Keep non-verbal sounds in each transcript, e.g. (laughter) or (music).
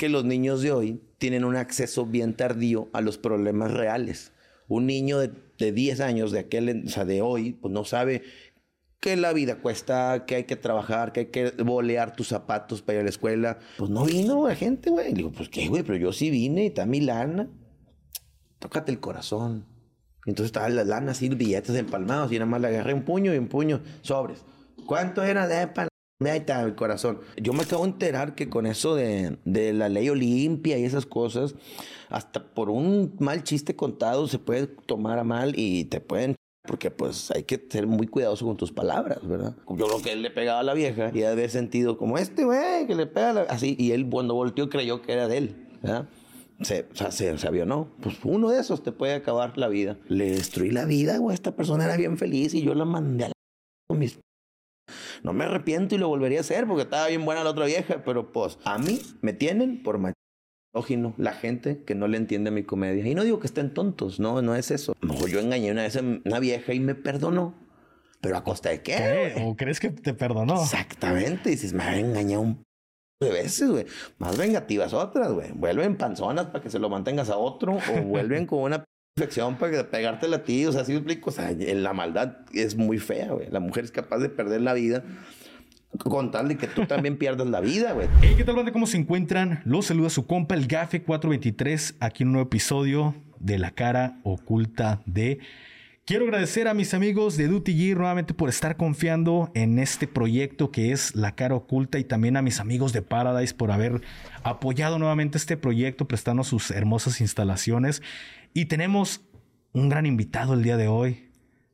que los niños de hoy tienen un acceso bien tardío a los problemas reales. Un niño de, de 10 años de aquel, o sea, de hoy, pues no sabe que la vida cuesta, que hay que trabajar, que hay que bolear tus zapatos para ir a la escuela. Pues no vino la gente, güey. Digo, pues qué, güey, pero yo sí vine y está mi lana. Tócate el corazón. Entonces estaba la lana así, billetes empalmados y nada más le agarré un puño y un puño, sobres. ¿Cuánto era de? Ahí está el corazón. Yo me acabo de enterar que con eso de, de, la ley Olimpia y esas cosas, hasta por un mal chiste contado se puede tomar a mal y te pueden porque pues hay que ser muy cuidadoso con tus palabras, ¿verdad? Yo creo que él le pegaba a la vieja y haber sentido como este güey que le pega a la... así y él cuando volteó creyó que era de él, ¿verdad? Se, o se, se avionó. Pues uno de esos te puede acabar la vida. Le destruí la vida, güey. Esta persona era bien feliz y yo la mandé a la... con mis no me arrepiento y lo volvería a hacer porque estaba bien buena la otra vieja, pero pues a mí me tienen por misógino la gente que no le entiende mi comedia. Y no digo que estén tontos, no, no es eso. A lo mejor yo engañé una vez a una vieja y me perdonó. Pero a costa de qué? ¿Qué? ¿O crees que te perdonó? Exactamente. Dices, me ha engañado un de veces, güey. Más vengativas otras, güey. Vuelven panzonas para que se lo mantengas a otro o vuelven con una infección para pegártela a ti. O sea, así explico. O sea, la maldad es muy fea, güey. La mujer es capaz de perder la vida con tal de que tú también pierdas la vida, güey. (laughs) ¿qué tal, banda? ¿Cómo se encuentran? Los saluda su compa, el Gafe 423, aquí en un nuevo episodio de La Cara Oculta de... Quiero agradecer a mis amigos de Duty Gear nuevamente por estar confiando en este proyecto que es La Cara Oculta y también a mis amigos de Paradise por haber apoyado nuevamente este proyecto, prestando sus hermosas instalaciones. Y tenemos un gran invitado el día de hoy.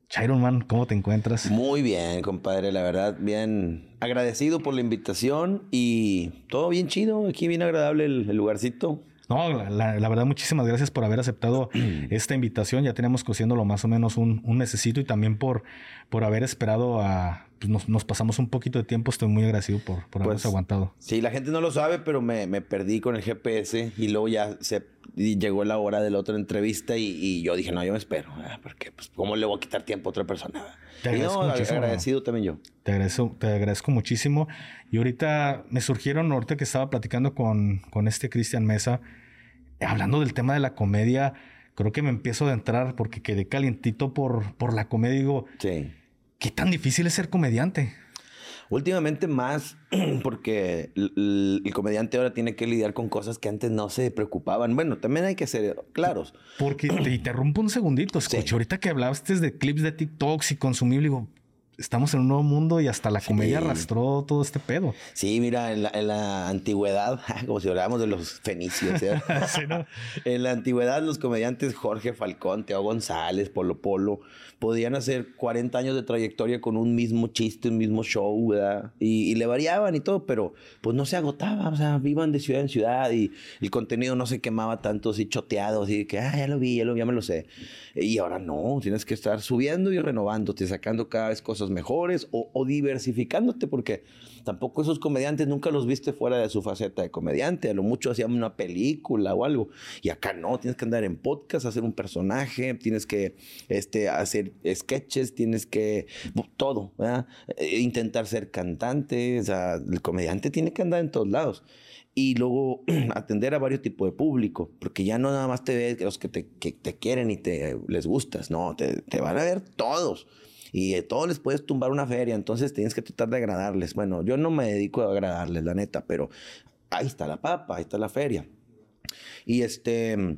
Chiron Man, ¿cómo te encuentras? Muy bien, compadre, la verdad, bien agradecido por la invitación y todo bien chido, aquí bien agradable el, el lugarcito. No, la, la, verdad, muchísimas gracias por haber aceptado (clears throat) esta invitación. Ya tenemos cosiéndolo más o menos un, un mesecito y también por, por haber esperado a. Pues nos, nos, pasamos un poquito de tiempo. Estoy muy agradecido por, por pues, haberse aguantado. Sí, la gente no lo sabe, pero me, me perdí con el GPS y luego ya se llegó la hora de la otra entrevista y, y yo dije, no, yo me espero. Porque, pues, ¿cómo le voy a quitar tiempo a otra persona? Te agradezco no, muchísimo. agradecido también yo. Te agradezco, te agradezco muchísimo. Y ahorita me surgieron, ahorita que estaba platicando con, con este Cristian Mesa, hablando del tema de la comedia, creo que me empiezo a entrar porque quedé calientito por, por la comedia. Digo, sí. ¿Qué tan difícil es ser comediante? Últimamente más, (clears throat) porque el, el, comediante ahora tiene que lidiar con cosas que antes no se preocupaban. Bueno, también hay que ser claros. Porque te interrumpo un segundito. Escucha, (clears throat) sí. ahorita que hablaste de clips de TikToks y consumible, digo, estamos en un nuevo mundo y hasta la sí. comedia arrastró todo este pedo. Sí, mira, en la, en la antigüedad, (laughs) como si habláramos de los fenicios, ¿eh? (laughs) sí, ¿no? en la antigüedad los comediantes Jorge Falcón, Teo González, Polo Polo, podían hacer 40 años de trayectoria con un mismo chiste, un mismo show, ¿verdad? Y, y le variaban y todo, pero pues no se agotaba, o sea, vivan de ciudad en ciudad y el contenido no se quemaba tanto así choteado, así que, ah, ya lo vi, ya lo vi, ya me lo sé. Y ahora no, tienes que estar subiendo y renovándote, sacando cada vez cosas mejores o, o, diversificándote, porque tampoco esos comediantes nunca los viste fuera de su faceta de comediante. A lo mucho hacían una película o algo. Y acá no, tienes que andar en podcast, hacer un personaje, tienes que este, hacer sketches, tienes que. todo, ¿verdad? Intentar ser cantante. O sea, el comediante tiene que andar en todos lados y luego (clears throat) atender a varios tipos de público, porque ya no nada más te ves los que te, que te quieren y te les gustas, no, te, te, van a ver todos. Y a todos les puedes tumbar una feria, entonces tienes que tratar de agradarles. Bueno, yo no me dedico a agradarles, la neta, pero ahí está la papa, ahí está la feria. Y este,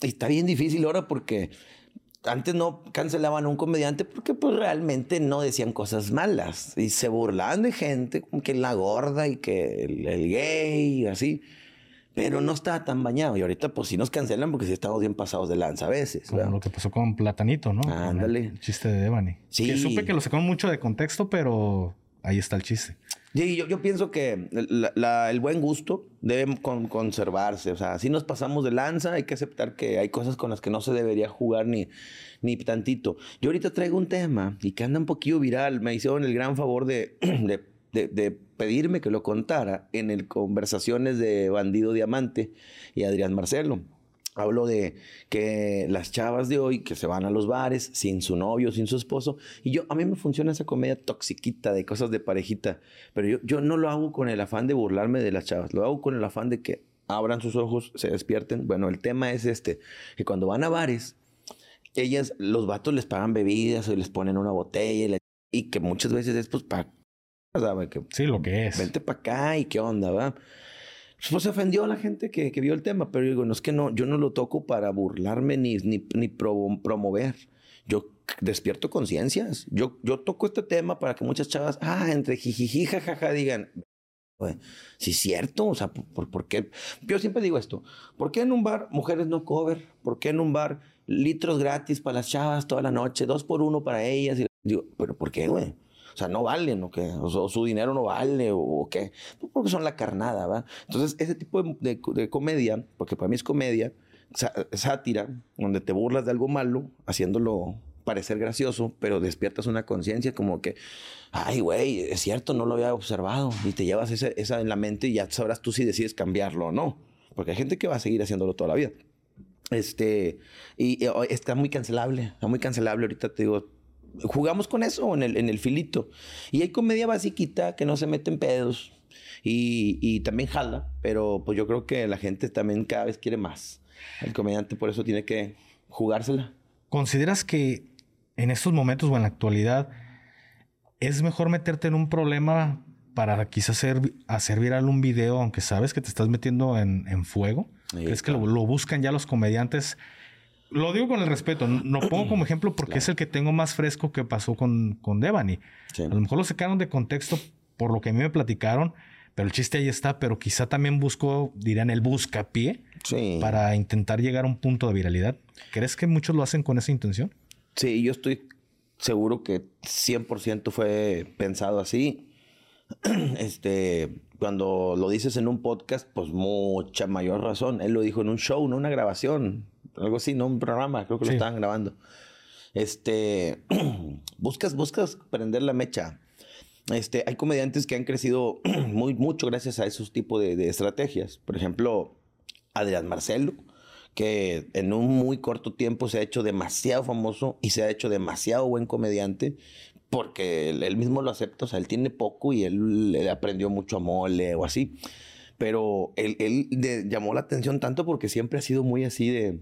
está bien difícil ahora porque antes no cancelaban a un comediante porque pues realmente no decían cosas malas y se burlaban de gente como que la gorda y que el, el gay y así. Pero no estaba tan bañado. Y ahorita, pues sí nos cancelan porque sí estamos bien pasados de lanza a veces. Como ¿verdad? lo que pasó con Platanito, ¿no? Ándale. El chiste de Devani. Sí. Que supe que lo sacaron mucho de contexto, pero ahí está el chiste. Sí, yo, yo pienso que la, la, el buen gusto debe con, conservarse. O sea, si nos pasamos de lanza, hay que aceptar que hay cosas con las que no se debería jugar ni, ni tantito. Yo ahorita traigo un tema y que anda un poquillo viral. Me hicieron el gran favor de, (clears throat) de, de, pedirme que lo contara en el conversaciones de Bandido Diamante y Adrián Marcelo. Hablo de que las chavas de hoy que se van a los bares sin su novio, sin su esposo, y yo, a mí me funciona esa comedia toxiquita de cosas de parejita, pero yo, yo no lo hago con el afán de burlarme de las chavas, lo hago con el afán de que abran sus ojos, se despierten. Bueno, el tema es este, que cuando van a bares, ellas, los vatos les pagan bebidas o les ponen una botella y, que muchas veces es pues para... Que, sí, lo que es. Vente para acá y qué onda, ¿va? Pues se ofendió a la gente que, que, vio el tema, pero digo, no es que no, yo no lo toco para burlarme ni, ni, ni promover. Yo despierto conciencias. Yo, yo toco este tema para que muchas chavas, ah, entre jijiji, jajaja, digan, Sí, es cierto. O sea, ¿por, ¿por, qué? Yo siempre digo esto. ¿Por qué en un bar mujeres no cover? ¿Por qué en un bar litros gratis para las chavas toda la noche? Dos por uno para ellas. Y digo, ¿pero por qué, güey? O sea, no valen, ¿o qué? O, su dinero no vale, ¿o, qué? Porque son la carnada, ¿va? Entonces, ese tipo de, de comedia, porque para mí es comedia, sátira, donde te burlas de algo malo, haciéndolo parecer gracioso, pero despiertas una conciencia como que, ay, güey, es cierto, no lo había observado. Y te llevas esa, esa en la mente y ya sabrás tú si decides cambiarlo o no. Porque hay gente que va a seguir haciéndolo toda la vida. Este, y, está muy cancelable, está muy cancelable. Ahorita te digo, jugamos con eso en el, en el filito. Y hay comedia basiquita que no se mete en pedos y, y también jala, pero pues yo creo que la gente también cada vez quiere más. El comediante por eso tiene que jugársela. ¿Consideras que en estos momentos o en la actualidad es mejor meterte en un problema para quizás hacer, hacer viral un video, aunque sabes que te estás metiendo en, fuego? ¿Crees que lo, buscan ya los comediantes? Lo digo con el respeto, no pongo como (clears throat) ejemplo porque es el que tengo más fresco que pasó con, con Devani. A lo mejor lo sacaron de contexto por lo que a mí me platicaron, pero el chiste ahí está, pero quizá también busco, dirán, el buscapié para intentar llegar a un punto de viralidad. ¿Crees que muchos lo hacen con esa intención? Sí, yo estoy seguro que 100% fue pensado así. (clears throat) Este, cuando lo dices en un podcast, pues mucha mayor razón. Él lo dijo en un show, no una grabación, algo así, no un programa, creo que lo estaban grabando. Este, (clears throat) buscas, buscas prender la mecha. Este, hay comediantes que han crecido (clears throat) muy, mucho gracias a esos tipos de, de estrategias. Por ejemplo, Adrián Marcelo, que en un muy corto tiempo se ha hecho demasiado famoso y se ha hecho demasiado buen comediante porque él, mismo lo acepta, o sea, él tiene poco y él, le aprendió mucho a mole o así. Pero él, él llamó la atención tanto porque siempre ha sido muy así de,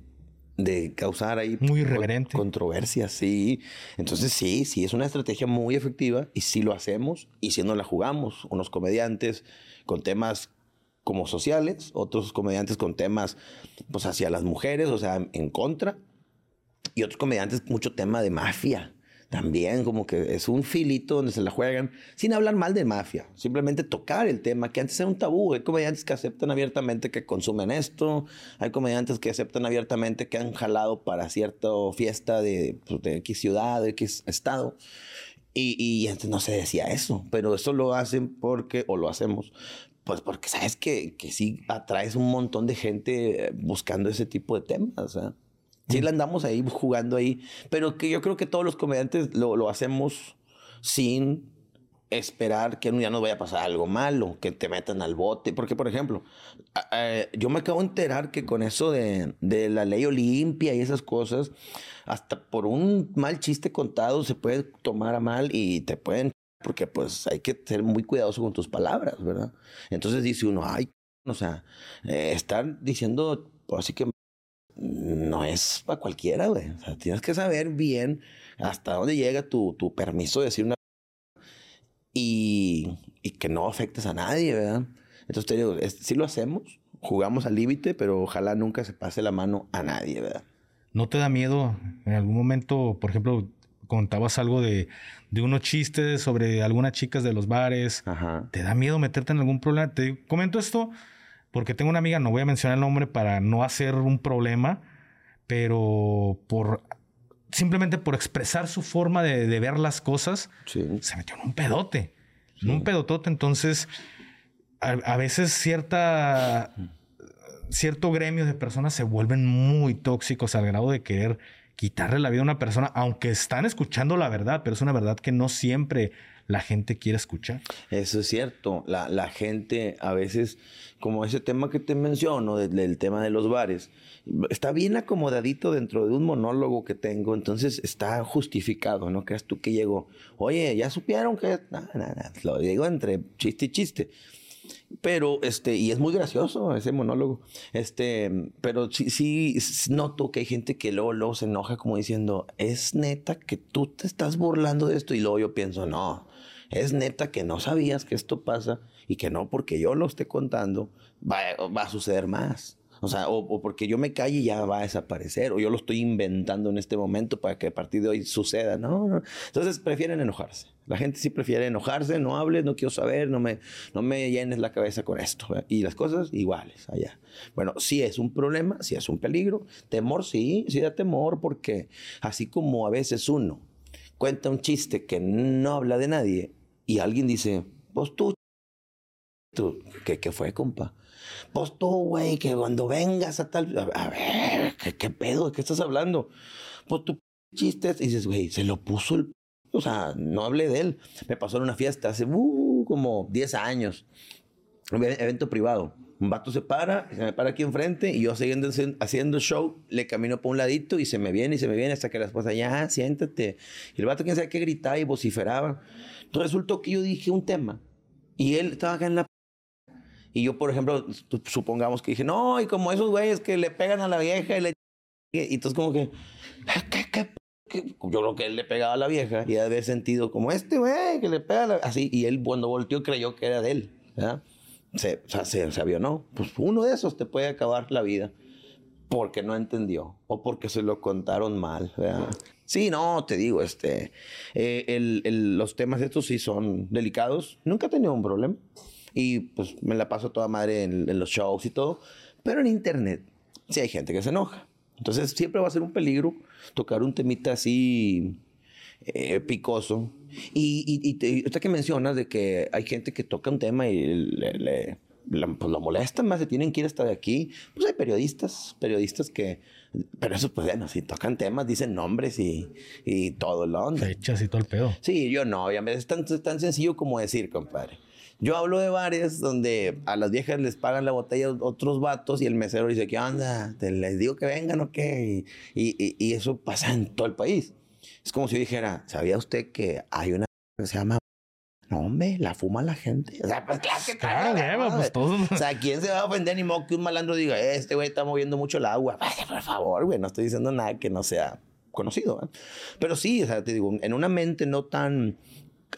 de causar ahí muy irreverente. controversias, sí. Entonces sí, sí, es una estrategia muy efectiva y sí lo hacemos y si no la jugamos, unos comediantes con temas como sociales, otros comediantes con temas pues hacia las mujeres, o sea, en contra, y otros comediantes mucho tema de mafia. También como que es un filito donde se la juegan sin hablar mal de mafia, simplemente tocar el tema que antes era un tabú. Hay comediantes que aceptan abiertamente que consumen esto, hay comediantes que aceptan abiertamente que han jalado para cierta fiesta de, pues, de X ciudad, de X estado. Y, y, antes no se decía eso, pero eso lo hacen porque, o lo hacemos, pues porque sabes que, que sí atraes un montón de gente buscando ese tipo de temas. Sea, sí le andamos ahí jugando ahí, pero que yo creo que todos los comediantes lo, lo hacemos sin esperar que día nos vaya a pasar algo malo, que te metan al bote. Porque, por ejemplo, yo me acabo de enterar que con eso de, de, la ley Olimpia y esas cosas, hasta por un mal chiste contado se puede tomar a mal y te pueden porque pues hay que ser muy cuidadoso con tus palabras, ¿verdad? Entonces dice uno, ay, o sea, eh, estar diciendo, pues, así que no es para cualquiera, güey. O sea, tienes que saber bien hasta dónde llega tu, tu permiso de decir una y, y que no afectes a nadie, ¿verdad? Entonces te digo, sí lo hacemos, jugamos al límite, pero ojalá nunca se pase la mano a nadie, ¿verdad? ¿No te da miedo en algún momento, por ejemplo, contabas algo de, de unos chistes sobre algunas chicas de los bares. ¿Te da miedo meterte en algún problema? Te comento esto porque tengo una amiga, no voy a mencionar el nombre para no hacer un problema, pero por simplemente por expresar su forma de, ver las cosas, se metió en un pedote, en un pedotote. Entonces, a, a, veces cierta, cierto gremio de personas se vuelven muy tóxicos al grado de querer quitarle la vida a una persona, aunque están escuchando la verdad, pero es una verdad que no siempre la gente quiere escuchar. Eso es cierto. La, la gente a veces, como ese tema que te menciono, del, tema de los bares, está bien acomodadito dentro de un monólogo que tengo, entonces está justificado, ¿no? Creas tú que llegó, oye, ya supieron que... Nada, nada, lo digo entre chiste y chiste. Pero, este, y es muy gracioso ese monólogo. Este, pero sí, sí noto que hay gente que luego, luego se enoja como diciendo, es neta que tú te estás burlando de esto. Y luego yo pienso, no, es neta que no sabías que esto pasa y que no porque yo lo esté contando va, va a suceder más. O sea, o, porque yo me calle y ya va a desaparecer, o yo lo estoy inventando en este momento para que a partir de hoy suceda, ¿no? Entonces prefieren enojarse. La gente sí prefiere enojarse, no hables, no quiero saber, no me, no me llenes la cabeza con esto. Y las cosas iguales allá. Bueno, sí es un problema, sí es un peligro. Temor, sí, sí da temor, porque así como a veces uno cuenta un chiste que no habla de nadie y alguien dice, pues tú, tú ¿qué, qué fue, compa? Pues tú, güey, que cuando vengas a tal. A ver, ¿qué, pedo? ¿De qué estás hablando? Pues tú chistes. Y dices, güey, se lo puso el. O sea, no hablé de él. Me pasó en una fiesta hace uh, como 10 años. Un evento privado. Un vato se para, se me para aquí enfrente y yo siguiendo haciendo show, le camino por un ladito y se me viene y se me viene hasta que la esposa, ya, siéntate. Y el vato, quién sabe qué gritaba y vociferaba. Resultó que yo dije un tema y él estaba acá en la y yo, por ejemplo, supongamos que dije, no, y como esos güeyes que le pegan a la vieja y le... Y entonces como que, ¿qué, qué, qué? Yo creo que él le pegaba a la vieja y había sentido como este güey que le pega a la... Así, y él cuando volteó creyó que era de él, ¿verdad? Se, o sea, se, se no. Pues uno de esos te puede acabar la vida porque no entendió o porque se lo contaron mal, ¿verdad? Sí, no, te digo, este, eh, el, el, los temas estos sí son delicados. Nunca he tenido un problema y pues me la paso toda madre en, los shows y todo. Pero en internet sí hay gente que se enoja. Entonces siempre va a ser un peligro tocar un temita así eh, picoso. Y, y, y que mencionas de que hay gente que toca un tema y le, pues lo molestan más, se tienen que ir hasta de aquí. Pues hay periodistas, periodistas que, pero eso pues bueno, si tocan temas, dicen nombres y, y todo lo Fechas y todo el pedo. Sí, yo no, obviamente es tan, tan sencillo como decir, compadre. Yo hablo de bares donde a las viejas les pagan la botella otros vatos y el mesero dice, ¿qué onda? ¿Te les digo que vengan o qué? Y, y, eso pasa en todo el país. Es como si yo dijera, ¿sabía usted que hay una que se llama no, hombre, la fuma la gente. O sea, pues claro que claro, pues todo. O sea, ¿quién se va a ofender ni modo que un malandro diga, este güey está moviendo mucho el agua? por favor, güey, no estoy diciendo nada que no sea conocido. ¿eh? Pero sí, o sea, te digo, en una mente no tan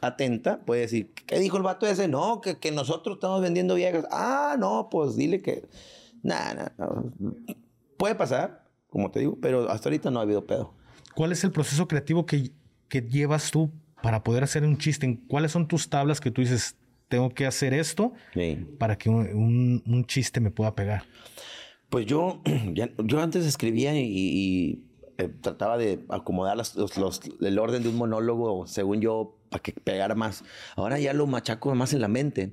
atenta, puede decir, ¿qué dijo el vato ese? No, que, que nosotros estamos vendiendo viejas. Ah, no, pues dile que... Nada, puede pasar, como te digo, pero hasta ahorita no ha habido pedo. ¿Cuál es el proceso creativo que, que llevas tú para poder hacer un chiste? ¿Cuáles son tus tablas que tú dices, tengo que hacer esto para que un, un, chiste me pueda pegar? Pues yo, (clears throat) yo antes escribía y, eh, trataba de acomodar los, los, el orden de un monólogo según yo para que pegara más. Ahora ya lo machaco más en la mente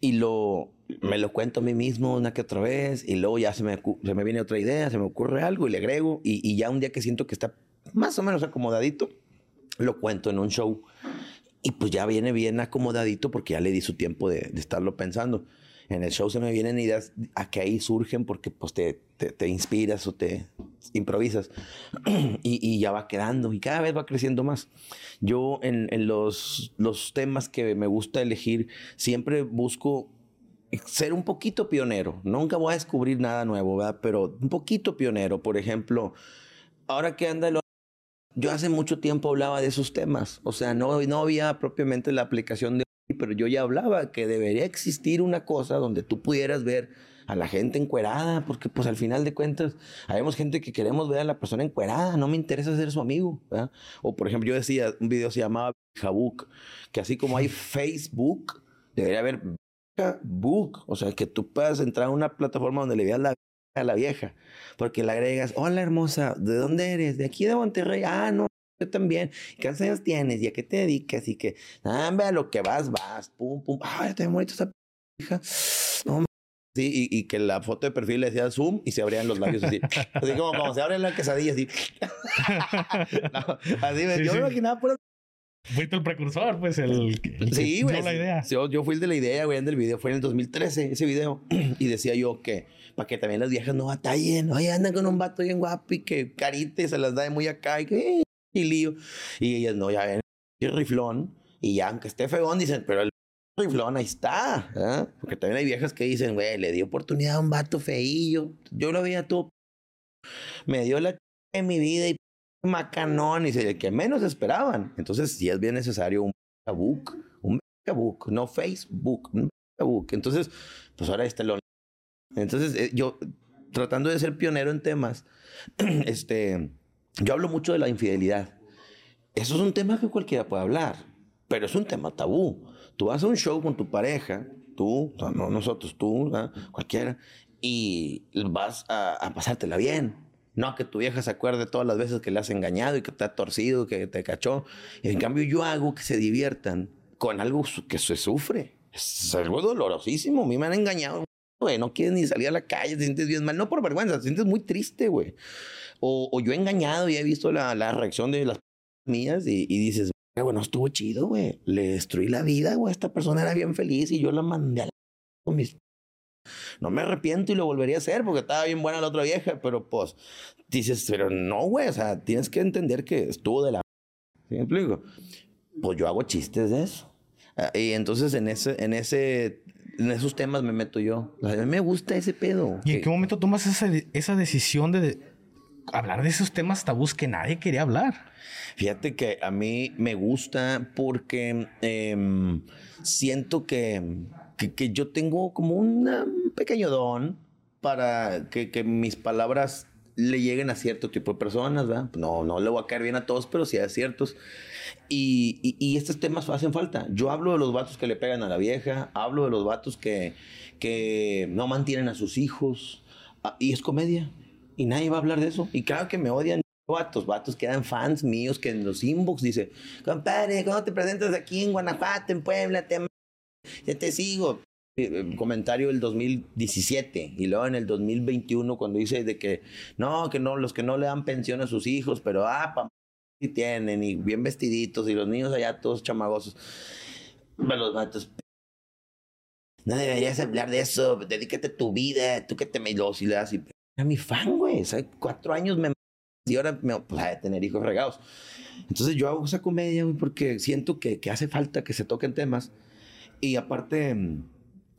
y lo me lo cuento a mí mismo una que otra vez y luego ya se me, se me viene otra idea, se me ocurre algo y le agrego y, y, ya un día que siento que está más o menos acomodadito, lo cuento en un show y pues ya viene bien acomodadito porque ya le di su tiempo de, de estarlo pensando. En el show se me vienen ideas a que ahí surgen porque pues te, te, te inspiras o te improvisas (clears throat) y, ya va quedando y cada vez va creciendo más. Yo en, los, temas que me gusta elegir siempre busco ser un poquito pionero. Nunca voy a descubrir nada nuevo. Pero un poquito pionero. Por ejemplo, ahora que anda el... Yo hace mucho tiempo hablaba de esos temas. O sea, no, no había propiamente la aplicación de pero yo ya hablaba que debería existir una cosa donde tú pudieras ver a la gente encuerada, porque pues al final de cuentas, habemos gente que queremos ver a la persona encuerada, no me interesa ser su amigo. O por ejemplo, yo decía, un video se llamaba Jabook, que así como hay Facebook, debería haber Book, o sea, que tú puedas entrar a una plataforma donde le veas la a la vieja, porque le agregas, hola hermosa, ¿de dónde eres? De aquí de Monterrey, ah, no, yo también. ¿Qué años tienes? ¿Y a qué te dedicas? Y que, ah, a lo que vas, vas, pum, pum. Ay, te bonito esa hija. No, Sí, y, y, que la foto de perfil le decía zoom y se abrían los labios así. así como, como se abren la quesadilla, así. (laughs) así me, yo me imaginaba por Fuiste el precursor, pues, el, sí, güey. la idea. Yo, yo, fui el de la idea, güey, del video. Fue en el 2013, ese video. (clears throat) y decía yo que, para que también las viejas no batallen. Oye, andan con un vato bien guapo y que carite se las da de muy acá y que, y lío. Y ellas no, ya ven, el riflón. Y ya, aunque esté feón, dicen, pero el riflón, ahí está. ¿eh? Porque también hay viejas que dicen, güey, le di oportunidad a un vato feillo. Yo lo veía todo. Me dio la en mi vida y macanón. Y el que menos esperaban. Entonces, sí es bien necesario un book, un book, no Facebook, un book. Entonces, pues ahora está el Entonces, eh, yo tratando de ser pionero en temas, (clears throat) este, yo hablo mucho de la infidelidad. Eso es un tema que cualquiera puede hablar, pero es un tema tabú. Tú vas a un show con tu pareja, tú, no nosotros, tú, cualquiera, y vas a, pasártela bien. No que tu vieja se acuerde todas las veces que le has engañado y que te ha torcido, que te cachó. Y en cambio yo hago que se diviertan con algo que se sufre. Es algo dolorosísimo. A mí me han engañado, güey. No quieres ni salir a la calle, te sientes bien mal. No por vergüenza, te sientes muy triste, güey. O, yo he engañado y he visto la, la reacción de las mías y, y dices, bueno, estuvo chido, güey. Le destruí la vida, güey. Esta persona era bien feliz y yo la mandé a la... con mis... No me arrepiento y lo volvería a hacer porque estaba bien buena la otra vieja, pero pues dices, pero no, güey, o sea, tienes que entender que estuvo de la... ¿Sí me explico? Pues yo hago chistes de eso. Ah, y entonces en ese, en ese, en esos temas me meto yo. a mí me gusta ese pedo. ¿Y en qué momento tomas esa, esa decisión de hablar de esos temas tabús que nadie quería hablar? Fíjate que a mí me gusta porque em, siento que, que, yo tengo como un pequeño don para que, que, mis palabras le lleguen a cierto tipo de personas, ¿verdad? No, no le voy a caer bien a todos, pero sí a ciertos. Y, y, y, estos temas hacen falta. Yo hablo de los vatos que le pegan a la vieja, hablo de los vatos que, que no mantienen a sus hijos, ah, y es comedia. Y nadie va a hablar de eso. Y claro que me odian vatos, vatos que eran fans míos que en los inbox dice, compadre, ¿cómo te presentas aquí en Guanajuato, en Puebla? Te ya te sigo. Eh, eh, comentario del 2017 y luego en el 2021 cuando dice de que no, que no, los que no le dan pensión a sus hijos, pero ah, pa, y tienen y bien vestiditos y los niños allá todos chamagosos. Los vatos, no deberías hablar de eso, dedícate tu vida, tú que te me y le das y a mi fan, güey, cuatro años me y ahora me pues, a tener hijos regados. Entonces yo hago esa comedia, güey, porque siento que, que, hace falta que se toquen temas. Y aparte, mm,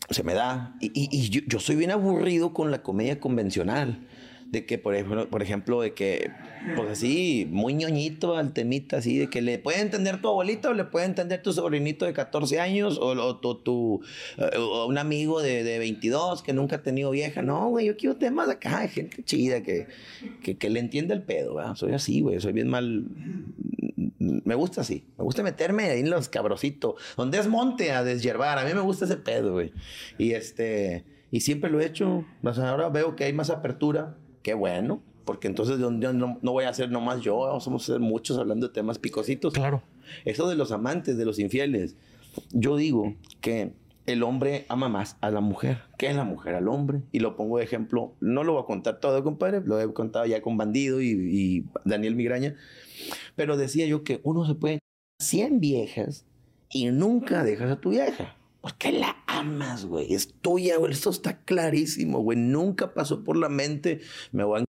se me da. Y, y, yo, yo, soy bien aburrido con la comedia convencional de que, por ejemplo, por ejemplo, de que, pues así, muy ñoñito al temita, así, de que le puede entender tu abuelito, o le puede entender tu sobrinito de 14 años, o, o, tu, eh, un amigo de, de, 22 que nunca ha tenido vieja. No, güey, yo quiero temas acá, de gente chida, que, que, que le entienda el pedo, ¿verdad? Soy así, güey, soy bien mal. Me gusta así, me gusta meterme ahí en los cabrositos, donde es monte a deshiervar. A mí me gusta ese pedo, güey. Y este, y siempre lo he hecho. O sea, ahora veo que hay más apertura qué bueno, porque entonces no, no, voy a ser nomás yo, vamos a ser muchos hablando de temas picositos. Claro. Eso de los amantes, de los infieles. Yo digo que el hombre ama más a la mujer que la mujer al hombre. Y lo pongo de ejemplo, no lo voy a contar todo, compadre, lo he contado ya con Bandido y, y Daniel Migraña, pero decía yo que uno se puede 100 viejas y nunca dejas a tu vieja. Porque la amas, güey. Es tuya, güey. Esto está clarísimo, güey. Nunca pasó por la mente. Me voy a,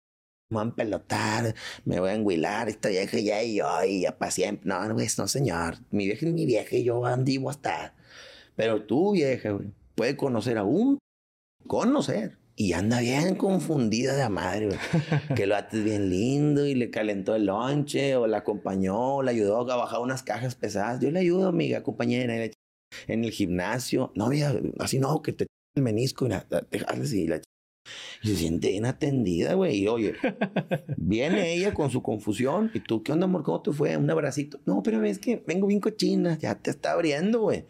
me a pelotar, me voy a enguilar. Esta vieja ya y yo, y ya para siempre. No, güey, no, señor. Mi vieja es mi vieja y yo andivo hasta. Pero tú, vieja, güey, puede conocer a un. Conocer. Y anda bien confundida de madre, güey. (laughs) que lo haces bien lindo y le calentó el lonche, o la acompañó, o le ayudó a bajar unas cajas pesadas. Yo le ayudo, amiga, compañera, y le en el gimnasio. No había, así no, que te el menisco y, la, y, la, y se siente inatendida, güey. Y oye, viene (laughs) ella con su confusión. ¿Y tú qué onda, amor? ¿Cómo te fue? Un abracito. No, pero es que vengo bien cochina. Ya te está abriendo, güey.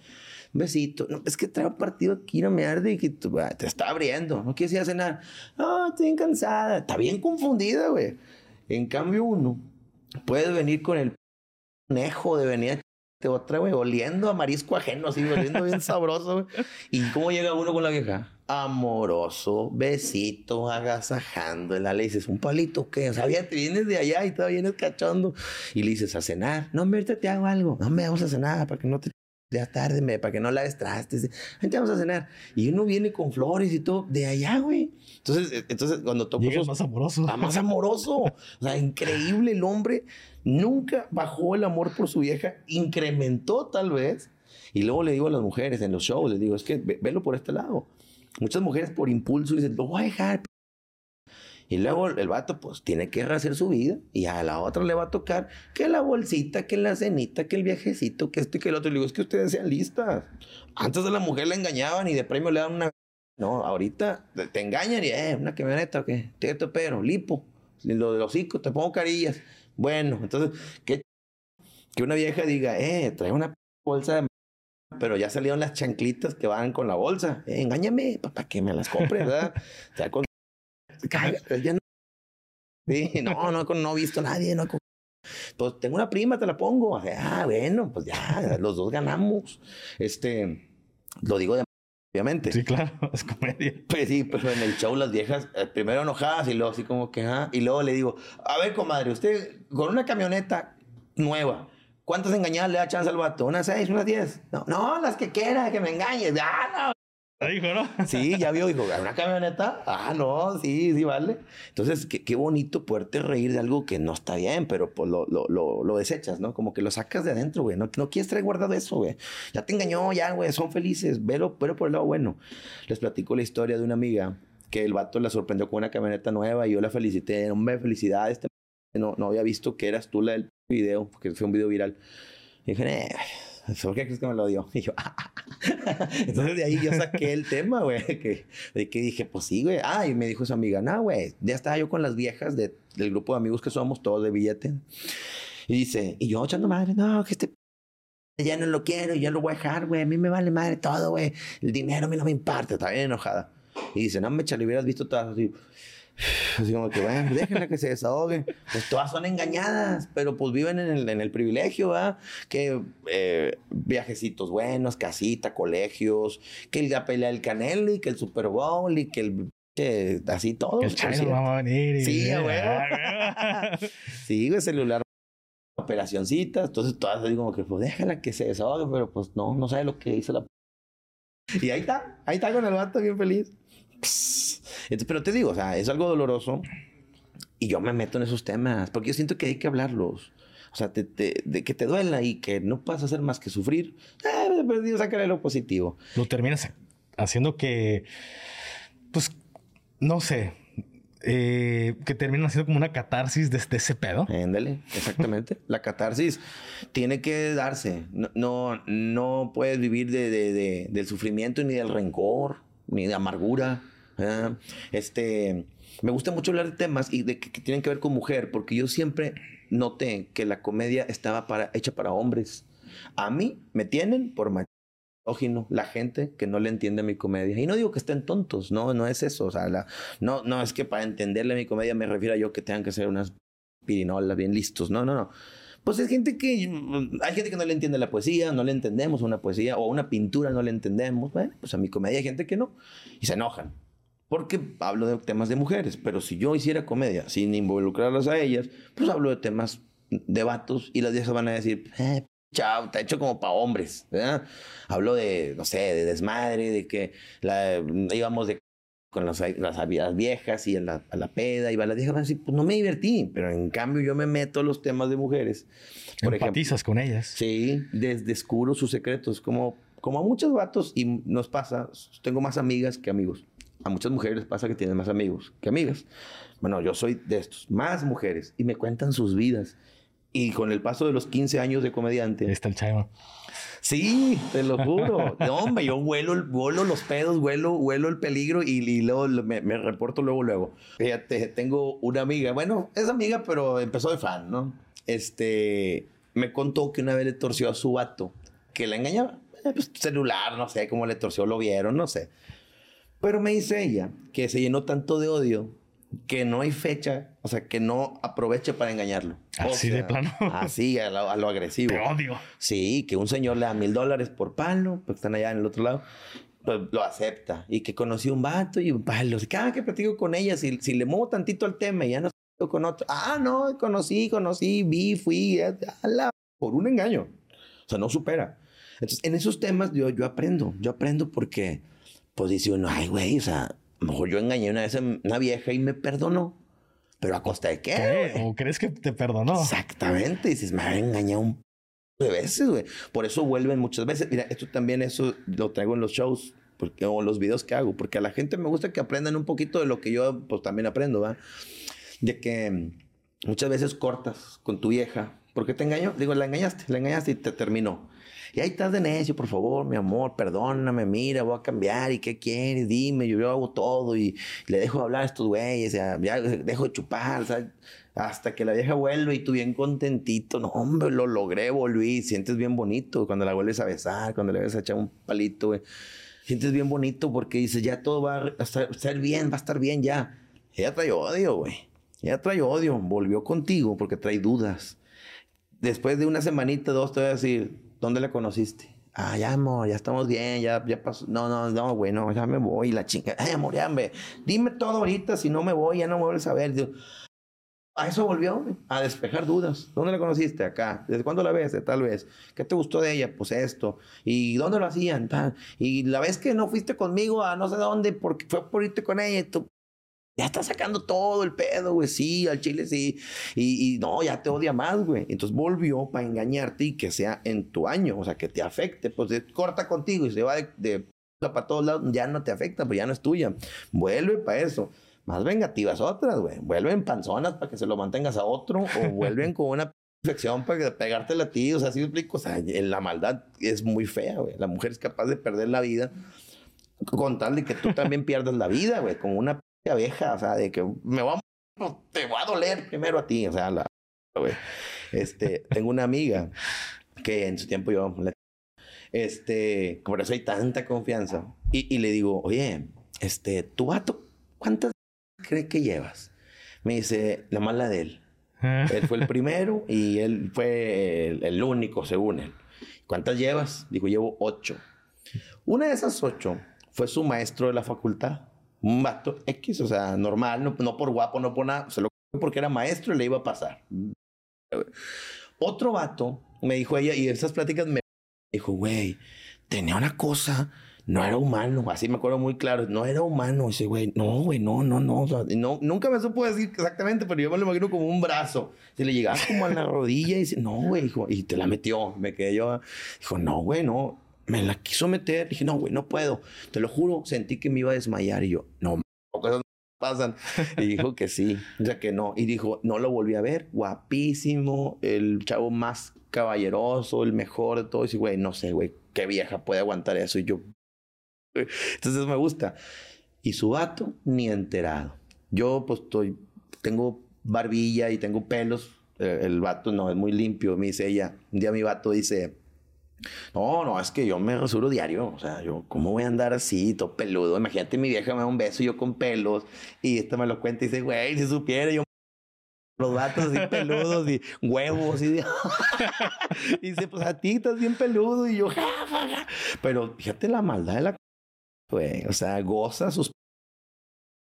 Un besito. No, es que traigo partido aquí, no me arde y que ah, te está abriendo. No quieres ir a cenar. No, estoy bien cansada. Está bien confundida, güey. En cambio, uno puede venir con el conejo de venir otra, güey, oliendo a marisco ajeno, así, oliendo bien sabroso, güey. (laughs) ¿Y cómo llega uno con la vieja? Amoroso, besito, agasajando. Le dices, ¿un palito qué? O sea, te vienes de allá y todavía vienes cachondo. Y le dices, ¿a cenar? No, ahorita te hago algo. No, me vamos a cenar para que no te ya tarde, me, para que no la destrastes. Gente, vamos a cenar. Y uno viene con flores y todo de allá, güey. Entonces, eh, entonces cuando toco. Más amoroso. Ah, más amoroso. O sea, increíble el hombre. Nunca bajó el amor por su vieja. Incrementó, tal vez. Y luego le digo a las mujeres en los shows, les digo, es que velo por este lado. Muchas mujeres por impulso dicen, lo voy a dejar. Y luego el vato, pues, tiene que rehacer su vida. Y a la otra le va a tocar que la bolsita, que la cenita, que el viajecito, que esto y que el otro. Y le digo, es que ustedes sean listas. Antes de la mujer la engañaban y de premio le dan una... No, ahorita te engañan y, eh, una camioneta, ¿o qué? Tieto pero, lipo. Lo de los hocico, te pongo carillas. Bueno, entonces, ¿qué que una vieja diga, eh, trae una bolsa de... Pero ya salieron las chanclitas que van con la bolsa. Eh, engáñame, para que me las compre, ¿verdad? (laughs) o sea, con... ya no... Sí, no, no, no he visto a nadie, no. Pues tengo una prima, te la pongo. Ah, bueno, pues ya, los dos ganamos. Este, lo digo de obviamente. Sí, claro, (laughs) es comedia. Pues sí, pero en el show las viejas, eh, primero enojadas y luego así como que, ah, y luego le digo, a ver, comadre, usted con una camioneta nueva, ¿Cuántas engañadas le da chance al vato? ¿Unas seis, unas diez? No, no, las que quiera, que me engañes. Ah, no. Dijo, ¿no? (laughs) Sí, ya vio, dijo, ¿una camioneta? Ah, no, sí, sí, vale. Entonces, qué, qué bonito poderte reír de algo que no está bien, pero pues lo, lo, lo, lo desechas, ¿no? Como que lo sacas de adentro, güey. No, no quieres traer guardado eso, güey. Ya te engañó, ya, güey, son felices. Velo, pero por el lado bueno. Les platico la historia de una amiga que el vato la sorprendió con una camioneta nueva y yo la felicité. Hombre, felicidades, no, no había visto que eras tú la del video, porque fue un video viral. Y dije, eh, (laughs) ¿por qué crees que me lo dio? (laughs) Y yo, (laughs) entonces de ahí yo saqué el tema, güey, que, de que dije, pues sí, güey. Ah, y me dijo su amiga, no, güey, ya estaba yo con las viejas de, del grupo de amigos que somos, todos de billete. Y dice, y yo echando madre, no, que este ya no lo quiero, ya lo voy a dejar, güey, a mí me vale madre todo, güey, el dinero a mí no me imparte, está bien enojada. Y dice, no, me le hubieras visto todas así. Así como que, bueno, déjenla que se desahogue. Pues todas son engañadas, pero pues viven en el, en el privilegio, ¿verdad? Que eh, viajecitos buenos, casita, colegios, que el pelea el Canelo y que el Super Bowl y que el que así todo. Que el Chino va a venir. sí, güey. (laughs) sí, güey, celular operacioncitas, entonces todas así como que pues déjala que se desahogue, pero pues no, no sabe lo que hizo la y ahí está, ahí está con el vato bien feliz pero te digo, o sea, es algo doloroso y yo me meto en esos temas porque yo siento que hay que hablarlos. O sea, de que te duela y que no puedas hacer más que sufrir, eh, perdido, sácale lo positivo. Lo terminas haciendo que, pues, no sé, eh, que termina siendo como una catarsis de, ese pedo. Éndale, exactamente. (laughs) la catarsis tiene que darse. No, no, puedes vivir de, del sufrimiento ni del rencor ni de amargura. Este, me gusta mucho hablar de temas y de que, tienen que ver con mujer, porque yo siempre noté que la comedia estaba para, hecha para hombres. A mí me tienen por machismo la gente que no le entiende mi comedia. Y no digo que estén tontos, no, no es eso. O sea, no, no es que para entenderle mi comedia me refiero a yo que tengan que ser unas pirinolas bien listos. No, no, no. Pues es gente que. Hay gente que no le entiende la poesía, no le entendemos una poesía, o una pintura no le entendemos. Bueno, pues a mi comedia hay gente que no. Y se enojan. Porque hablo de temas de mujeres. Pero si yo hiciera comedia sin involucrarlas a ellas, pues hablo de temas de vatos y las viejas van a decir, eh, chao, está hecho como para hombres. ¿verdad? Hablo de, no sé, de desmadre, de que la, íbamos de con las, las viejas y a la, a la peda, y va la vieja van a decir, pues no me divertí, pero en cambio yo me meto a los temas de mujeres. Por Empatizas con ellas. Sí, descubro sus secretos, como, como a muchos vatos, y nos pasa, tengo más amigas que amigos. A muchas mujeres pasa que tienen más amigos que amigas. Bueno, yo soy de estos, más mujeres, y me cuentan sus vidas. Y con el paso de los 15 años de comediante. Ahí está el chavo. Sí, te lo juro. (laughs) No, hombre, yo vuelo, vuelo los pedos, vuelo, vuelo el peligro y, luego me, reporto luego, luego. Fíjate, tengo una amiga, bueno, es amiga, pero empezó de fan, ¿no? Este, me contó que una vez le torció a su vato, que la engañaba. Eh, pues, celular, no sé cómo le torció, lo vieron, no sé. Pero me dice ella que se llenó tanto de odio que no hay fecha, o sea, que no aproveche para engañarlo. Así de plano. Así, a lo, agresivo. Te odio. Sí, que un señor le da mil dólares por palo, porque están allá en el otro lado, pues lo acepta. Y que conocí un vato y palo. Cada que platico con ella, si, si le muevo tantito al tema y ya no con otro, ah, no, conocí, conocí, vi, fui, ala, por un engaño. O sea, no supera. Entonces, en esos temas yo, yo aprendo, yo aprendo porque, pues dice uno, ay, güey, o sea, a lo mejor yo engañé una vez a una vieja y me perdonó. ¿Pero a costa de qué? ¿O crees que te perdonó? Exactamente. Dices, me había engañado un de veces, güey. Por eso vuelven muchas veces. Mira, esto también eso lo traigo en los shows porque, o los videos que hago, porque a la gente me gusta que aprendan un poquito de lo que yo pues también aprendo, ¿va? De que muchas veces cortas con tu vieja, porque te engañó, digo, la engañaste, la engañaste y te terminó. Y ahí estás de necio, por favor, mi amor, perdóname, mira, voy a cambiar, ¿y qué quieres? Dime, yo, yo hago todo y le dejo de hablar a estos güeyes, ya, ya dejo de chupar, ¿sabes? Hasta que la vieja vuelve y tú bien contentito, no, hombre, lo logré, volví, sientes bien bonito cuando la vuelves a besar, cuando le ves a echar un palito, güey. Sientes bien bonito porque dices, ya todo va a estar bien, va a estar bien ya. Ella trae odio, güey. Ella trae odio, volvió contigo porque trae dudas. Después de una semanita, dos, te voy a decir, ¿dónde la conociste? Ah, ya, amor, ya estamos bien, ya, ya pasó. No, no, no, güey, no, ya me voy, la chinga. Ay, amor, ya, me, dime todo ahorita, si no me voy, ya no me vuelves a ver. A eso volvió, a despejar dudas. ¿Dónde la conociste? Acá. ¿Desde cuándo la ves? Tal vez. ¿Qué te gustó de ella? Pues esto. ¿Y dónde lo hacían? Y la vez que no fuiste conmigo a no sé dónde porque fue por irte con ella y tú, ya está sacando todo el pedo, güey. Sí, al chile sí. Y, y no, ya te odia más, güey. Entonces volvió para engañarte y que sea en tu año, o sea, que te afecte. Pues de- corta contigo y se va de, de para todos lados, ya no te afecta, pues ya no es tuya. Vuelve para eso. Más vengativas otras, güey. Vuelven panzonas para que se lo mantengas a otro o (laughs) vuelven con una infección para pegártela a ti. O sea, así explico. O sea, la maldad es muy fea, güey. La mujer es capaz de perder la vida con tal de que tú también pierdas la vida, güey. Como una p abeja, o sea, de que me va a... pues, te va a doler primero a ti, o sea, la... Este, tengo una amiga que en su tiempo yo... Este, por eso hay tanta confianza. Y, y le digo, oye, este, tu vato, ¿cuántas crees que llevas? Me dice, la mala de él. Él fue el primero y él fue el, el único, según él. ¿Cuántas llevas? Digo, llevo ocho. Una de esas ocho fue su maestro de la facultad. Un vato X, o sea, normal, no, no por guapo, no por nada. Se lo porque era maestro y le iba a pasar. Otro vato me dijo ella, y esas pláticas me dijo, güey, tenía una cosa, no era humano, así me acuerdo muy claro, no era humano. Dice, güey, no, güey, no, no, no, o sea, no, nunca me supo decir exactamente, pero yo me lo imagino como un brazo. Se le llegaba como a la rodilla y dice, no, güey, hijo, y te la metió. Me quedé yo, dijo, no, güey, no, me la quiso meter. Dije, no, güey, no puedo, te lo juro, sentí que me iba a desmayar y yo, no, cosas pasan. Y dijo que sí, o sea que no. Y dijo, no lo volví a ver, guapísimo, el chavo más caballeroso, el mejor de todo. Y güey, no sé, güey, qué vieja puede aguantar eso. Y yo, entonces me gusta. Y su vato, ni enterado. Yo, pues, estoy, tengo barbilla y tengo pelos. Eh, El vato no es muy limpio, me dice ella. Un día mi vato dice, no, no, es que yo me rasuro diario. O sea, yo, ¿cómo voy a andar así, todo peludo? Imagínate, mi vieja me da un beso y yo con pelos. Y esta me lo cuenta y dice, güey, si supiera yo. (laughs) Los vatos así peludos y huevos y, (laughs) y dice, pues a ti estás bien peludo y yo, ja, ja, ja. Pero fíjate la maldad de la güey. O sea, goza sus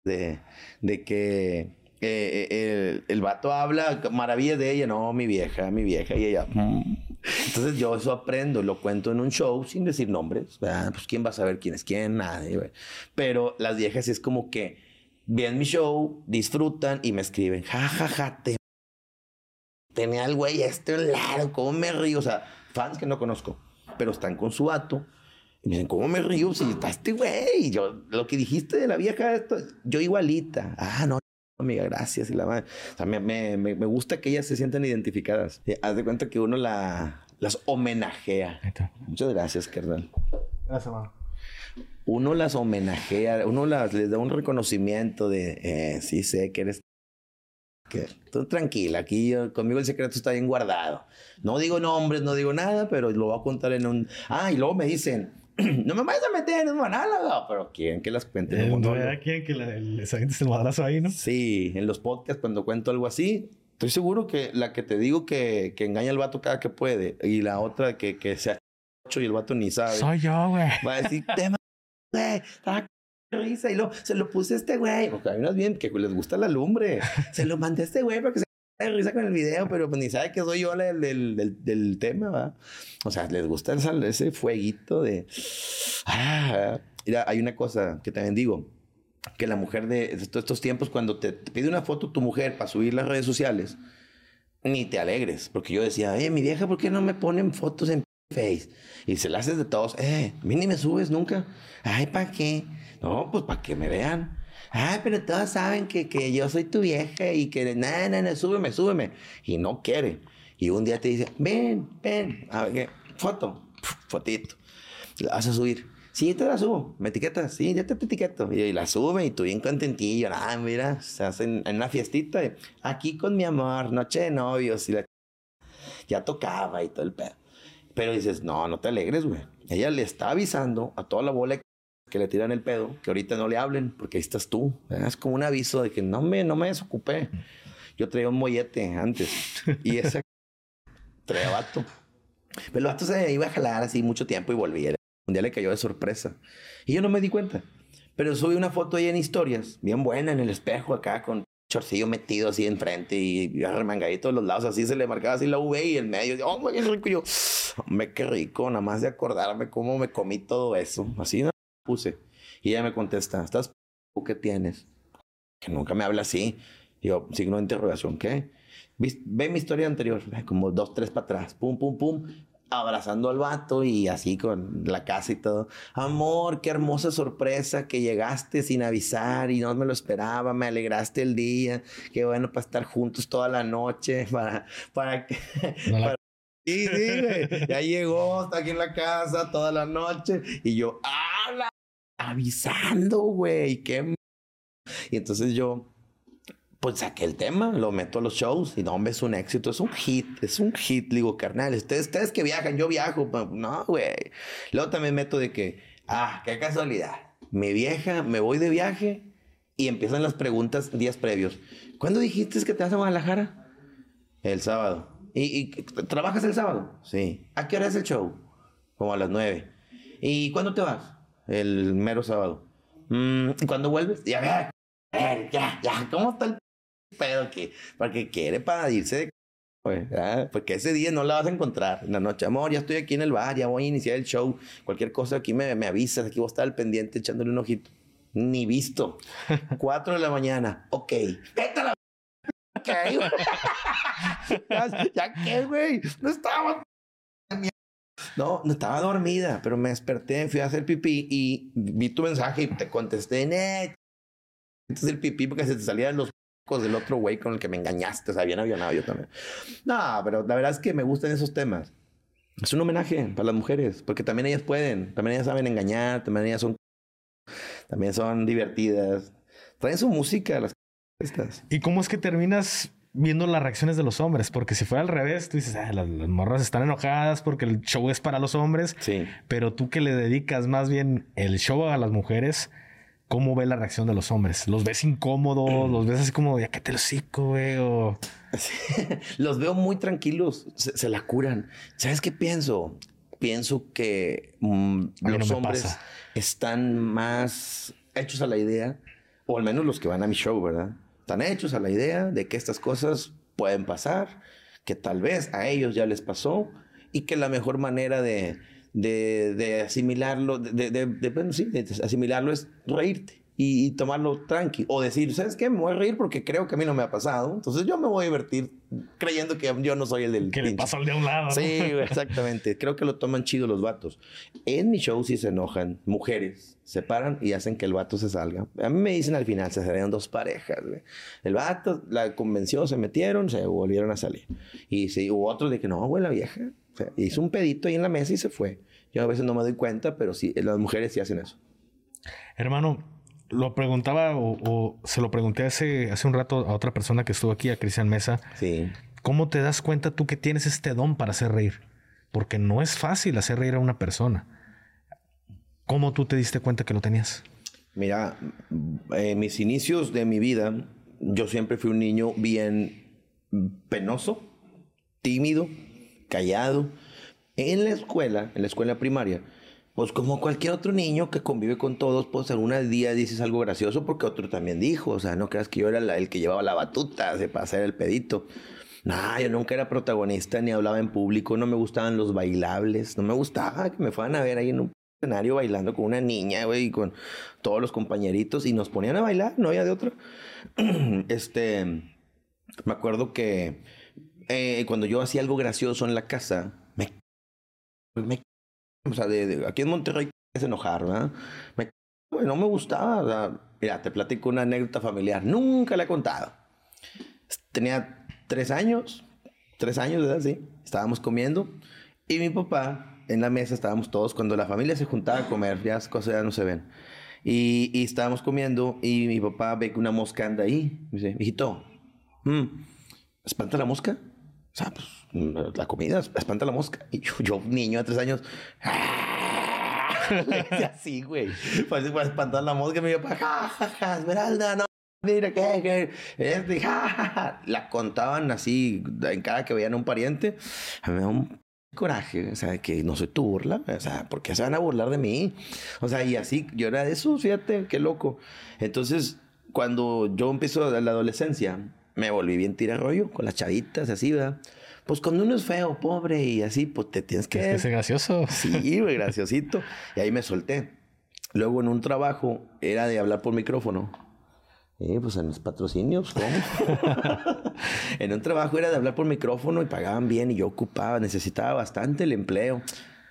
de, de que eh, eh, el, el vato habla maravillas de ella, no, mi vieja, mi vieja, y ella. mm. Entonces yo eso aprendo, lo cuento en un show sin decir nombres, ¿verdad? Pues quién va a saber quién es quién, nadie, güey. Pero las viejas es como que ven mi show, disfrutan y me escriben, ja, ja, ja, te tenía el güey este lado, cómo me río, o sea, fans que no conozco, pero están con su vato. Y me dicen, ¿cómo me río si está este güey? Yo, lo que dijiste de la vieja, esto, yo igualita. Ah, no, amiga, gracias. Y la madre. O sea, me, me, me, me gusta que ellas se sientan identificadas. Y haz de cuenta que uno la, las homenajea. Muchas gracias, carnal. Gracias, mano. Uno las homenajea, uno las, les da un reconocimiento de, eh, sí sé que eres... Que, tú tranquila, aquí yo- conmigo el secreto está bien guardado. No digo nombres, no digo nada, pero lo voy a contar en un... Ah, y luego me dicen, (clears throat) no me vayas a meter en un monólogo, pero quieren que las cuente en un Eh, no, monólogo. ya quieren que la, el, esa gente se lo madrazo ahí, ¿no? Sí, en los podcasts cuando cuento algo así, estoy seguro que la que te digo que, que engaña al vato cada que puede y la otra que, que se ocho y el vato ni sabe. Soy yo, güey. Va a decir, tema, güey, risa y lo, se lo puse a este güey. Porque hay unas bien que les gusta la lumbre. (laughs) Se lo mandé a este güey para que se de risa con el video, pero pues ni sabe que soy yo la del, del, del, tema, ¿va? O sea, les gusta esa- ese fueguito de... Ah, mira, hay una cosa que también digo, que la mujer de estos, estos tiempos, cuando te, te pide una foto tu mujer para subir las redes sociales, ni te alegres. Porque yo decía, eh, mi vieja, ¿por qué no me ponen fotos en Face? Y se las haces de todos, eh, a mí ni me subes nunca. Ay, ¿para qué? No, pues para que me vean. Ay, pero todos saben que, que yo soy tu vieja y que, nada, nada, súbeme, súbeme. Y no quiere. Y un día te dice, ven, ven, a ver, ¿qué? Foto, fotito. La vas a subir. Sí, te la subo. ¿Me etiquetas? Sí, ya te, etiqueto. Y, la sube y tú bien contentillo. Ah, mira, se hacen en una fiestita. aquí con mi amor, noche de novios. Y la... Ya tocaba y todo el pedo. Pero dices, no, no te alegres, güey. Ella le está avisando a toda la bola que le tiran el pedo, que ahorita no le hablen, porque ahí estás tú. Es como un aviso de que no me, no me desocupé. Yo traía un mollete antes. Y ese (laughs) traía vato. Pero el vato se iba a jalar así mucho tiempo y volvía. Un día le cayó de sorpresa. Y yo no me di cuenta. Pero subí una foto ahí en historias, bien buena, en el espejo acá, con chorcillo metido así enfrente y remangadito de los lados, así se le marcaba así la V y el medio. Oh, qué rico. Y yo, hombre, qué rico, nada más de acordarme cómo me comí todo eso. Así no puse. Y ella me contesta, ¿estás qué tienes? Que nunca me habla así. Digo, signo de interrogación, ¿qué? Ve mi historia anterior, como dos, tres para atrás, pum, pum, pum abrazando al vato y así con la casa y todo. Amor, qué hermosa sorpresa que llegaste sin avisar y no me lo esperaba, me alegraste el día, qué bueno para estar juntos toda la noche, (laughs) para, para que... (laughs) Sí, sí, güey. Ya llegó, está aquí en la casa toda la noche y yo, ¡ah! Avisando, güey, qué... Y entonces yo pues saqué el tema, lo meto a los shows y no, hombre, es un éxito, es un hit, es un hit. digo, carnal, ustedes, ustedes que viajan, yo viajo, no, güey. Luego también meto de que, ah, qué casualidad. Mi vieja, me voy de viaje y empiezan las preguntas días previos. ¿Cuándo dijiste que te vas a Guadalajara? El sábado. ¿Y, trabajas el sábado? Sí. ¿A qué hora es el show? Como a las nueve. ¿Y cuándo te vas? El mero sábado. Mm, ¿Y cuándo vuelves? Ya, ya, ya, ¿cómo está el pero que, porque quiere para irse de pues, porque ese día no la vas a encontrar. En la noche, amor, ya estoy aquí en el bar, ya voy a iniciar el show. Cualquier cosa aquí me, me avisas, aquí voy a estar al pendiente echándole un ojito. Ni visto. (laughs) Cuatro de la mañana. Ok. Vete la. (laughs) (laughs) ya, ya qué, güey. No estaba. No, no estaba dormida, pero me desperté, fui a hacer pipí y vi tu mensaje y te contesté, net. Entonces el pipí porque se te salían los del otro güey con el que me engañaste. O sea, bien avionado yo también. No, pero la verdad es que me gustan esos temas. Es un homenaje para las mujeres, porque también ellas pueden, también ellas saben engañar, también ellas son, también son divertidas. Traen su música, las estas. ¿Y cómo es que terminas viendo las reacciones de los hombres? Porque si fuera al revés, tú dices, las, las, morras están enojadas porque el show es para los hombres. Sí. Pero tú que le dedicas más bien el show a las mujeres, ¿Cómo ve la reacción de los hombres? ¿Los ves incómodos? ¿Los ves así como, ya que te lo cico, güey? (laughs) los veo muy tranquilos, se, la curan. ¿Sabes qué pienso? Pienso que mm, los hombres están más hechos a la idea, o al menos los que van a mi show, ¿verdad? Están hechos a la idea de que estas cosas pueden pasar, que tal vez a ellos ya les pasó y que la mejor manera de de, de asimilarlo, de, de, bueno, sí, de asimilarlo es reírte y, tomarlo tranqui. O decir, ¿sabes qué? Me voy a reír porque creo que a mí no me ha pasado. Entonces yo me voy a divertir creyendo que yo no soy el del. Que le pasó al de un lado. Sí, (laughs) exactamente. creo que lo toman chido los vatos. En mi show sí se enojan. Mujeres se paran y hacen que el vato se salga. A mí me dicen al final, se salieron dos parejas. El vato la convenció, se metieron, se volvieron a salir. Y sí, hubo otros de que no, güey, la vieja hizo un pedito ahí en la mesa y se fue. Yo a veces no me doy cuenta, pero sí, las mujeres sí hacen eso. Hermano, lo preguntaba o, se lo pregunté hace, hace un rato a otra persona que estuvo aquí, a Cristian Mesa. Sí. ¿Cómo te das cuenta tú que tienes este don para hacer reír? Porque no es fácil hacer reír a una persona. ¿Cómo tú te diste cuenta que lo tenías? Mira, en mis inicios de mi vida, yo siempre fui un niño bien penoso, tímido, callado. En la escuela, en la escuela primaria, pues como cualquier otro niño que convive con todos, pues algún día dices algo gracioso porque otro también dijo. O sea, no creas que yo era el que llevaba la batuta de pasar el pedito. No, yo nunca era protagonista ni hablaba en público, no me gustaban los bailables, no me gustaba que me fueran a ver ahí en un escenario bailando con una niña, güey, y con todos los compañeritos y nos ponían a bailar, no había de otro. (clears throat) Este, me acuerdo que eh, cuando yo hacía algo gracioso en la casa, me o sea, de, aquí en Monterrey es enojar, ¿verdad? Me, no me gustaba. O sea, mira, te platico una anécdota familiar. Nunca la he contado. Tenía tres años, tres años, ¿verdad? Sí. Estábamos comiendo y mi papá en la mesa estábamos todos cuando la familia se juntaba a comer, ya las cosas ya no se ven. Y, y estábamos comiendo y mi papá ve que una mosca anda ahí. Me dice, hijito, mm, ¿espanta la mosca? O sea, pues la comida espanta la mosca. Y yo, yo niño de tres años, (laughs) decía así, güey. Pues para espantar la mosca, mi papá, ja, ja, ja, Esmeralda, no. Mira, ¿qué? qué? Este, ja, ja, ja. La contaban así en cada que veían a un pariente. A mí me da un coraje, o sea, que no soy tu burla, o sea, ¿por qué se van a burlar de mí? O sea, y así, yo era de eso, fíjate, qué loco. Entonces, cuando yo empiezo la adolescencia, me volví bien rollo con las chavitas, así, ¿verdad? Pues cuando uno es feo, pobre y así, pues te tienes que... Es que gracioso. Sí, güey, graciosito. Y ahí me solté. Luego en un trabajo era de hablar por micrófono. Eh, pues en los patrocinios, ¿cómo? (laughs) en un trabajo era de hablar por micrófono y pagaban bien y yo ocupaba, necesitaba bastante el empleo.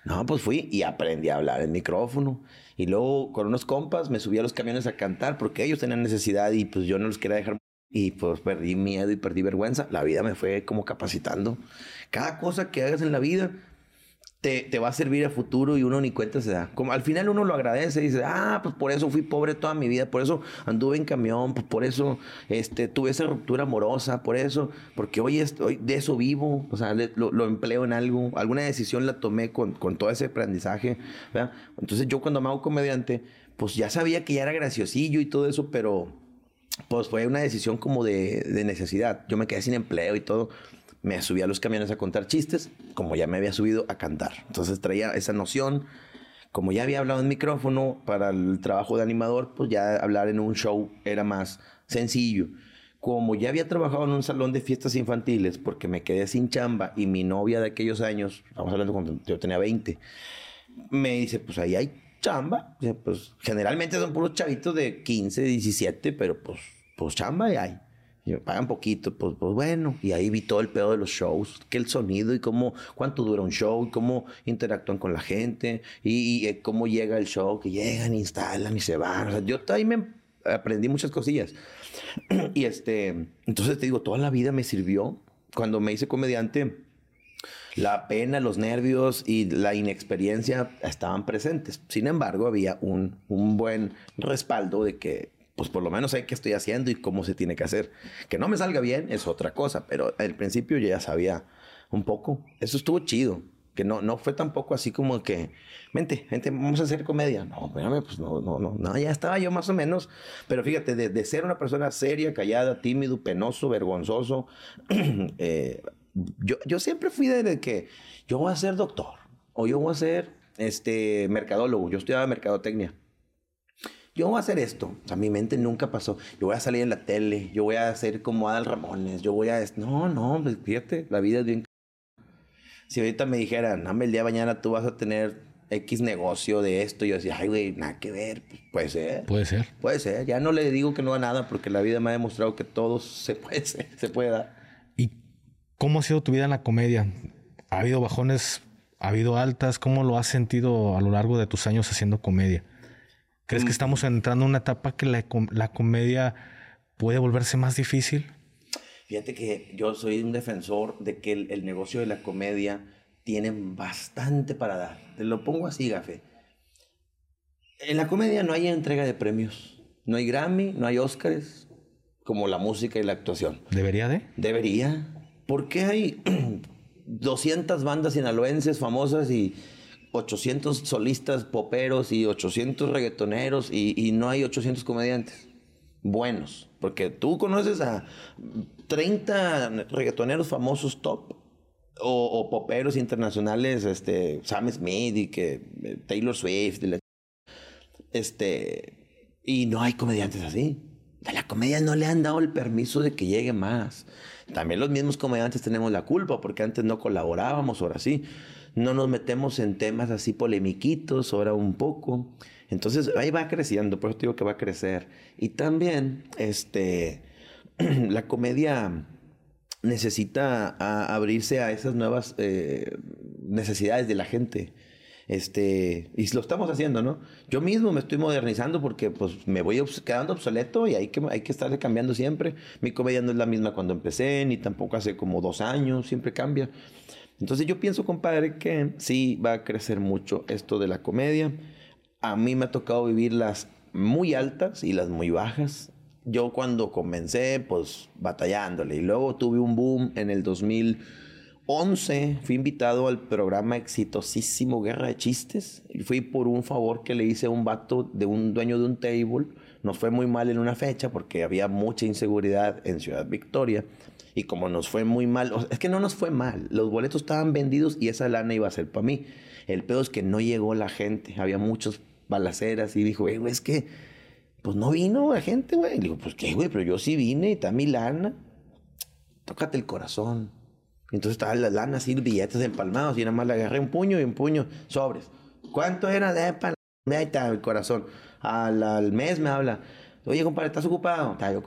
No, pues fui y aprendí a hablar en micrófono. Y luego con unos compas me subí a los camiones a cantar porque ellos tenían necesidad y pues yo no los quería dejar. Y pues perdí miedo y perdí vergüenza. La vida me fue como capacitando. Cada cosa que hagas en la vida te, te, va a servir a futuro y uno ni cuenta se da. Como al final uno lo agradece y dice, ah, pues por eso fui pobre toda mi vida, por eso anduve en camión, pues por eso este, tuve esa ruptura amorosa, por eso, porque hoy, estoy, de eso vivo, o sea, lo, empleo en algo, alguna decisión la tomé con, con todo ese aprendizaje, ¿verdad? Entonces yo cuando me hago comediante, pues ya sabía que ya era graciosillo y todo eso, pero pues fue una decisión como de, de necesidad. Yo me quedé sin empleo y todo me subí a los camiones a contar chistes, como ya me había subido a cantar. Entonces traía esa noción. Como ya había hablado en micrófono para el trabajo de animador, pues ya hablar en un show era más sencillo. Como ya había trabajado en un salón de fiestas infantiles, porque me quedé sin chamba y mi novia de aquellos años, estamos hablando cuando yo tenía 20, me dice, pues ahí hay chamba. Pues generalmente son puros chavitos de 15, 17, pero pues, pues chamba y hay pagan poquito, pues, pues bueno. Y ahí vi todo el pedo de los shows, que el sonido y cómo, cuánto dura un show, y cómo interactúan con la gente, y, eh, cómo llega el show, que llegan, instalan y se van. O sea, yo ahí me aprendí muchas cosillas. (clears throat) y este, entonces te digo, toda la vida me sirvió. Cuando me hice comediante, la pena, los nervios y la inexperiencia estaban presentes. Sin embargo, había un, un buen respaldo de que pues por lo menos sé qué estoy haciendo y cómo se tiene que hacer. Que no me salga bien es otra cosa, pero al principio ya sabía un poco. Eso estuvo chido. Que no, no fue tampoco así como que, vente, vente, vamos a hacer comedia. No, espérame, pues no, no, no, no, ya estaba yo más o menos. Pero fíjate, de, ser una persona seria, callada, tímido, penoso, vergonzoso, (clears throat) eh, yo, yo siempre fui de que yo voy a ser doctor o yo voy a ser este, mercadólogo. Yo estudiaba mercadotecnia yo voy a hacer esto. O sea, mi mente nunca pasó. Yo voy a salir en la tele, yo voy a hacer como Adal Ramones, yo voy a... No, no, pues, fíjate, la vida es bien... Si ahorita me dijeran, no, el día de mañana tú vas a tener X negocio de esto, yo decía, ay, güey, nada que ver. Pues, puede ser. Puede ser. Puede ser. Ya no le digo que no a nada porque la vida me ha demostrado que todo se puede, (laughs) se puede dar. ¿Y cómo ha sido tu vida en la comedia? ¿Ha habido bajones? ¿Ha habido altas? ¿Cómo lo has sentido a lo largo de tus años haciendo comedia? ¿Crees que mm. estamos entrando en una etapa que la, la comedia puede volverse más difícil? Fíjate que yo soy un defensor de que el, negocio de la comedia tiene bastante para dar. Te lo pongo así, Gafe. En la comedia no hay entrega de premios. No hay Grammy, no hay Oscars, como la música y la actuación. ¿Debería de? Debería. ¿Por qué hay (clears throat) 200 bandas sinaloenses famosas y 800 solistas poperos y 800 reggaetoneros y, no hay 800 comediantes buenos. Porque tú conoces a 30 reggaetoneros famosos top o, poperos internacionales, este, Sam Smith y que eh, Taylor Swift. este, y no hay comediantes así. A la comedia no le han dado el permiso de que llegue más. También los mismos comediantes tenemos la culpa porque antes no colaborábamos, ahora sí no nos metemos en temas así polemiquitos, ahora un poco. Entonces ahí va creciendo, por eso digo que va a crecer. Y también, este, (clears throat) la comedia necesita abrirse a esas nuevas eh, necesidades de la gente. Este, y lo estamos haciendo, ¿no? Yo mismo me estoy modernizando porque pues me voy quedando obsoleto y hay que, hay que estarle cambiando siempre. Mi comedia no es la misma cuando empecé, ni tampoco hace como dos años, siempre cambia. Entonces yo pienso, compadre, que sí va a crecer mucho esto de la comedia. A mí me ha tocado vivir las muy altas y las muy bajas. Yo cuando comencé, pues batallándole. Y luego tuve un boom en el 2000 11 fui invitado al programa exitosísimo Guerra de Chistes. Y fui por un favor que le hice a un vato de un dueño de un table. Nos fue muy mal en una fecha porque había mucha inseguridad en Ciudad Victoria. Y como nos fue muy mal, es que no nos fue mal. Los boletos estaban vendidos y esa lana iba a ser para mí. El pedo es que no llegó la gente. Había muchos balaceras y dijo, güey, es que, pues no vino la gente, güey. Digo, pues qué, güey, pero yo sí vine y está mi lana. Tócate el corazón entonces estaba la lana así, billetes empalmados, y nada más le agarré un puño y un puño, sobres. ¿Cuánto era de pan? Ahí está el corazón. Al, al, mes me habla. Oye, compadre, ¿estás ocupado? Está yo,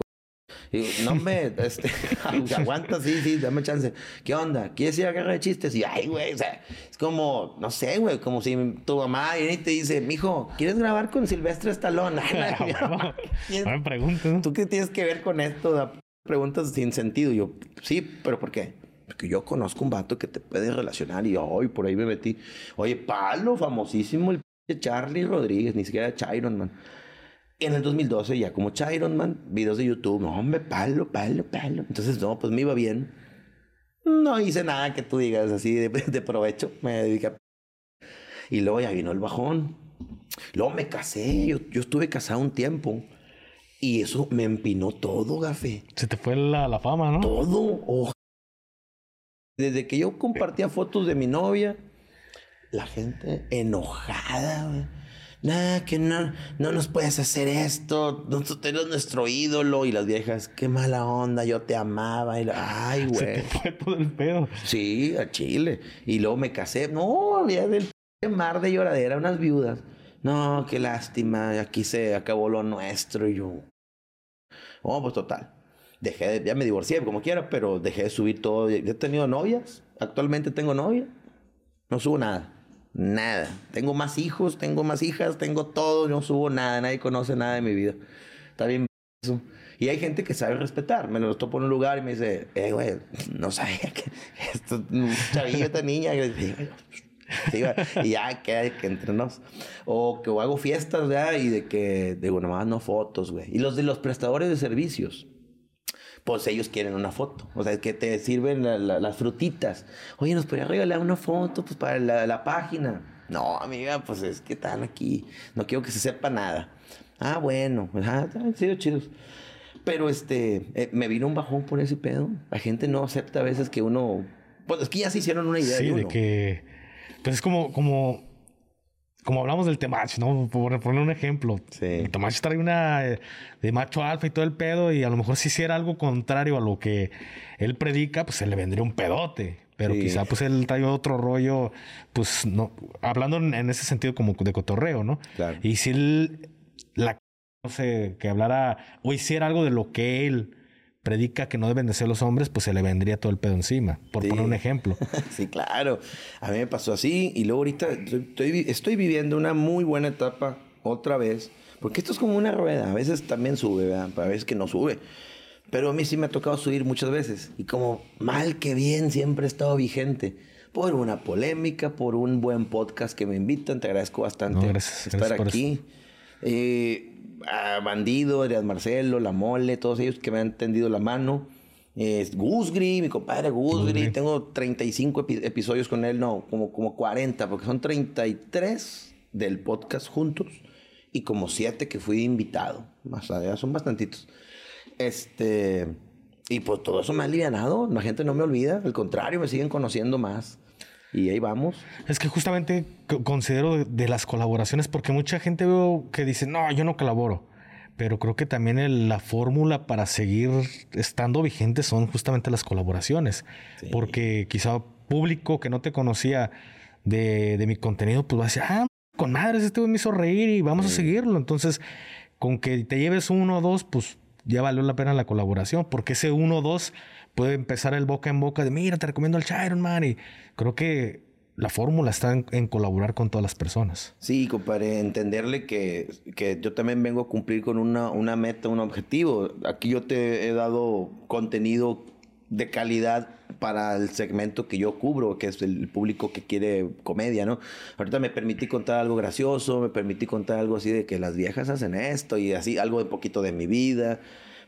y digo, no me, (laughs) este, (laughs) aguanta, sí, sí, dame chance. ¿Qué onda? ¿Quieres ir a guerra de chistes? Y, ay, güey, o sea, es como, no sé, güey, como si tu mamá viene y te dice, mijo, ¿quieres grabar con Silvestre Stallone? (laughs) no me pregunto. ¿Tú qué tienes que ver con esto? Preguntas sin sentido. yo, sí, pero ¿por qué? Porque yo conozco un vato que te puede relacionar y hoy por ahí me metí. Oye, palo, famosísimo el Charlie Rodríguez, ni siquiera Chiron Man. En el 2012 ya como Chiron Man, videos de YouTube, no, hombre, palo, palo, palo. Entonces, no, pues me iba bien. No hice nada que tú digas así de, de provecho. Me dediqué a... Y luego ya vino el bajón. Luego me casé. Yo, yo estuve casado un tiempo. Y eso me empinó todo, gafe. Se te fue la, la fama, ¿no? Todo. Oh, desde que yo compartía fotos de mi novia, la gente enojada, güey. Nada, que no, no nos puedes hacer esto. Nosotros eres nuestro ídolo. Y las viejas, qué mala onda, yo te amaba. Y ay, güey. (laughs) Se te fue todo el pedo. Sí, a Chile. Y luego me casé. No, había del mar de lloradera, unas viudas. No, qué lástima. Aquí se acabó lo nuestro. Y yo. Oh, pues total dejé de, ya me divorcié como quiera, pero dejé de subir todo. he tenido novias, actualmente tengo novia, no subo nada, nada. Tengo más hijos, tengo más hijas, tengo todo, no subo nada, nadie conoce nada de mi vida. Está bien eso. Y hay gente que sabe respetar. Me lo topo en un lugar y me dice, eh, güey, no sabía que esto, chavillo, esta niña. y ya queda que entre nos. O que hago fiestas, ¿verdad? Y de que, digo, nomás no fotos, güey. Y los de los prestadores de servicios pues ellos quieren una foto. O sea, que te sirven las frutitas. Oye, ¿nos podría regalar una foto pues, para la, página? No, amiga, pues es que están aquí. No quiero que se sepa nada. Ah, bueno. Ah, han sido chidos. Pero este, eh, me vino un bajón por ese pedo. La gente no acepta a veces que uno. Pues es que ya se hicieron una idea sí, de, que. Pues es como, como como hablamos del Temach, ¿no? Por poner un ejemplo. Sí. El Temach trae una de macho alfa y todo el pedo, y a lo mejor si hiciera algo contrario a lo que él predica, pues se le vendría un pedote. Pero quizá pues él trae otro rollo, pues no, hablando en ese sentido como de cotorreo, ¿no? Claro. Y si él, la, no sé, que hablara o hiciera algo de lo que él predica que no deben de ser los hombres, pues se le vendría todo el pedo encima, por poner un ejemplo. (laughs) sí, claro. A mí me pasó así y luego ahorita estoy, estoy viviendo una muy buena etapa otra vez, porque esto es como una rueda, a veces también sube, ¿verdad? A veces que no sube. Pero a mí sí me ha tocado subir muchas veces y como mal que bien siempre he estado vigente por una polémica, por un buen podcast que me invitan. Te agradezco bastante estar aquí. Eh, a Bandido, Adrián Marcelo, La Mole, todos ellos que me han tendido la mano. Es Gusgri, mi compadre Gusgri. Tengo 35 episodios con él, no, como, como 40, porque son 33 del podcast juntos y como 7 que fui invitado. Más allá, son bastantitos. Este, y pues todo eso me ha alivianado. La gente no me olvida, al contrario, me siguen conociendo más. Y ahí vamos. Es que justamente considero de, las colaboraciones, porque mucha gente veo que dice, no, yo no colaboro. Pero creo que también la fórmula para seguir estando vigente son justamente las colaboraciones. Porque quizá público que no te conocía de, mi contenido, pues va a decir, ah, con madres, este me hizo reír y vamos a seguirlo. Entonces, con que te lleves uno o dos, pues ya valió la pena la colaboración, porque ese uno o dos puede empezar el boca en boca de, mira, te recomiendo el Chiron Man. Y creo que la fórmula está en, colaborar con todas las personas. Sí, compadre, entenderle que, que yo también vengo a cumplir con una, una meta, un objetivo. Aquí yo te he dado contenido de calidad para el segmento que yo cubro, que es el público que quiere comedia, ¿no? Ahorita me permití contar algo gracioso, me permití contar algo así de que las viejas hacen esto y así, algo de poquito de mi vida,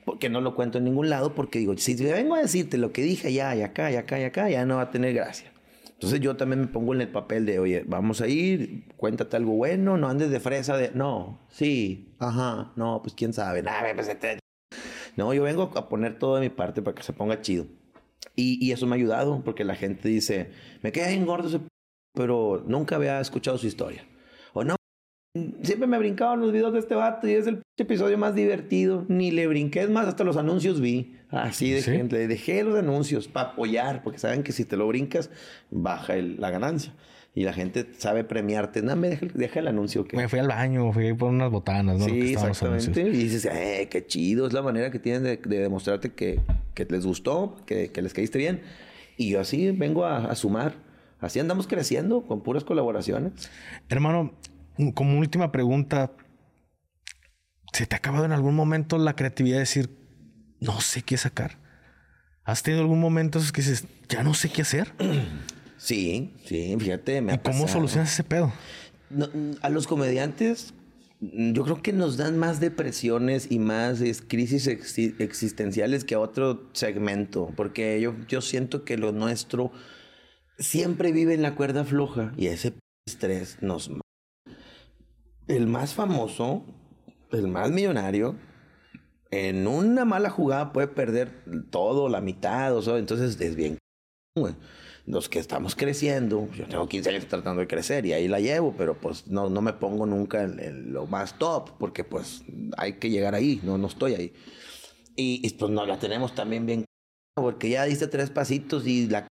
porque no lo cuento en ningún lado, porque digo, si vengo a decirte lo que dije ya, y acá, y acá, y acá, ya no va a tener gracia. Entonces yo también me pongo en el papel de, oye, vamos a ir, cuéntate algo bueno, no andes de fresa de, no, sí, ajá, no, pues quién sabe, pues, este, no, yo vengo a poner todo de mi parte para que se ponga chido. Y, y eso me ha ayudado porque la gente dice, me queda bien gordo ese pero nunca había escuchado su historia. Siempre me brincaba los videos de este vato y es el episodio más divertido. Ni le brinqué, es más, hasta los anuncios vi. Así de gente, dejé los anuncios para apoyar, porque saben que si te lo brincas, baja la ganancia y la gente sabe premiarte. No, me deja, el anuncio. Me fui al baño, fui por unas botanas, ¿no? Sí, exactamente. Y dices, eh, qué chido. Es la manera que tienen de, demostrarte que, que, les gustó, que, que, les caíste bien. Y yo así vengo a, a, sumar. Así andamos creciendo con puras colaboraciones. Hermano, como última pregunta, ¿se te ha acabado en algún momento la creatividad de decir, no sé qué sacar? ¿Has tenido algún momento que dices, ya no sé qué hacer? (clears throat) Sí, sí, fíjate. Me ¿Y cómo solucionas ese pedo? a los comediantes, yo creo que nos dan más depresiones y más crisis existenciales que a otro segmento, porque yo, yo siento que lo nuestro siempre vive en la cuerda floja y ese estrés nos... El más famoso, el más millonario, en una mala jugada puede perder todo, la mitad, o sea, entonces es bien los que estamos creciendo, yo tengo 15 años tratando de crecer y ahí la llevo, pero pues no, no me pongo nunca en, lo más top, porque pues hay que llegar ahí, no, no estoy ahí. Y, pues no la tenemos también bien, porque ya diste tres pasitos y la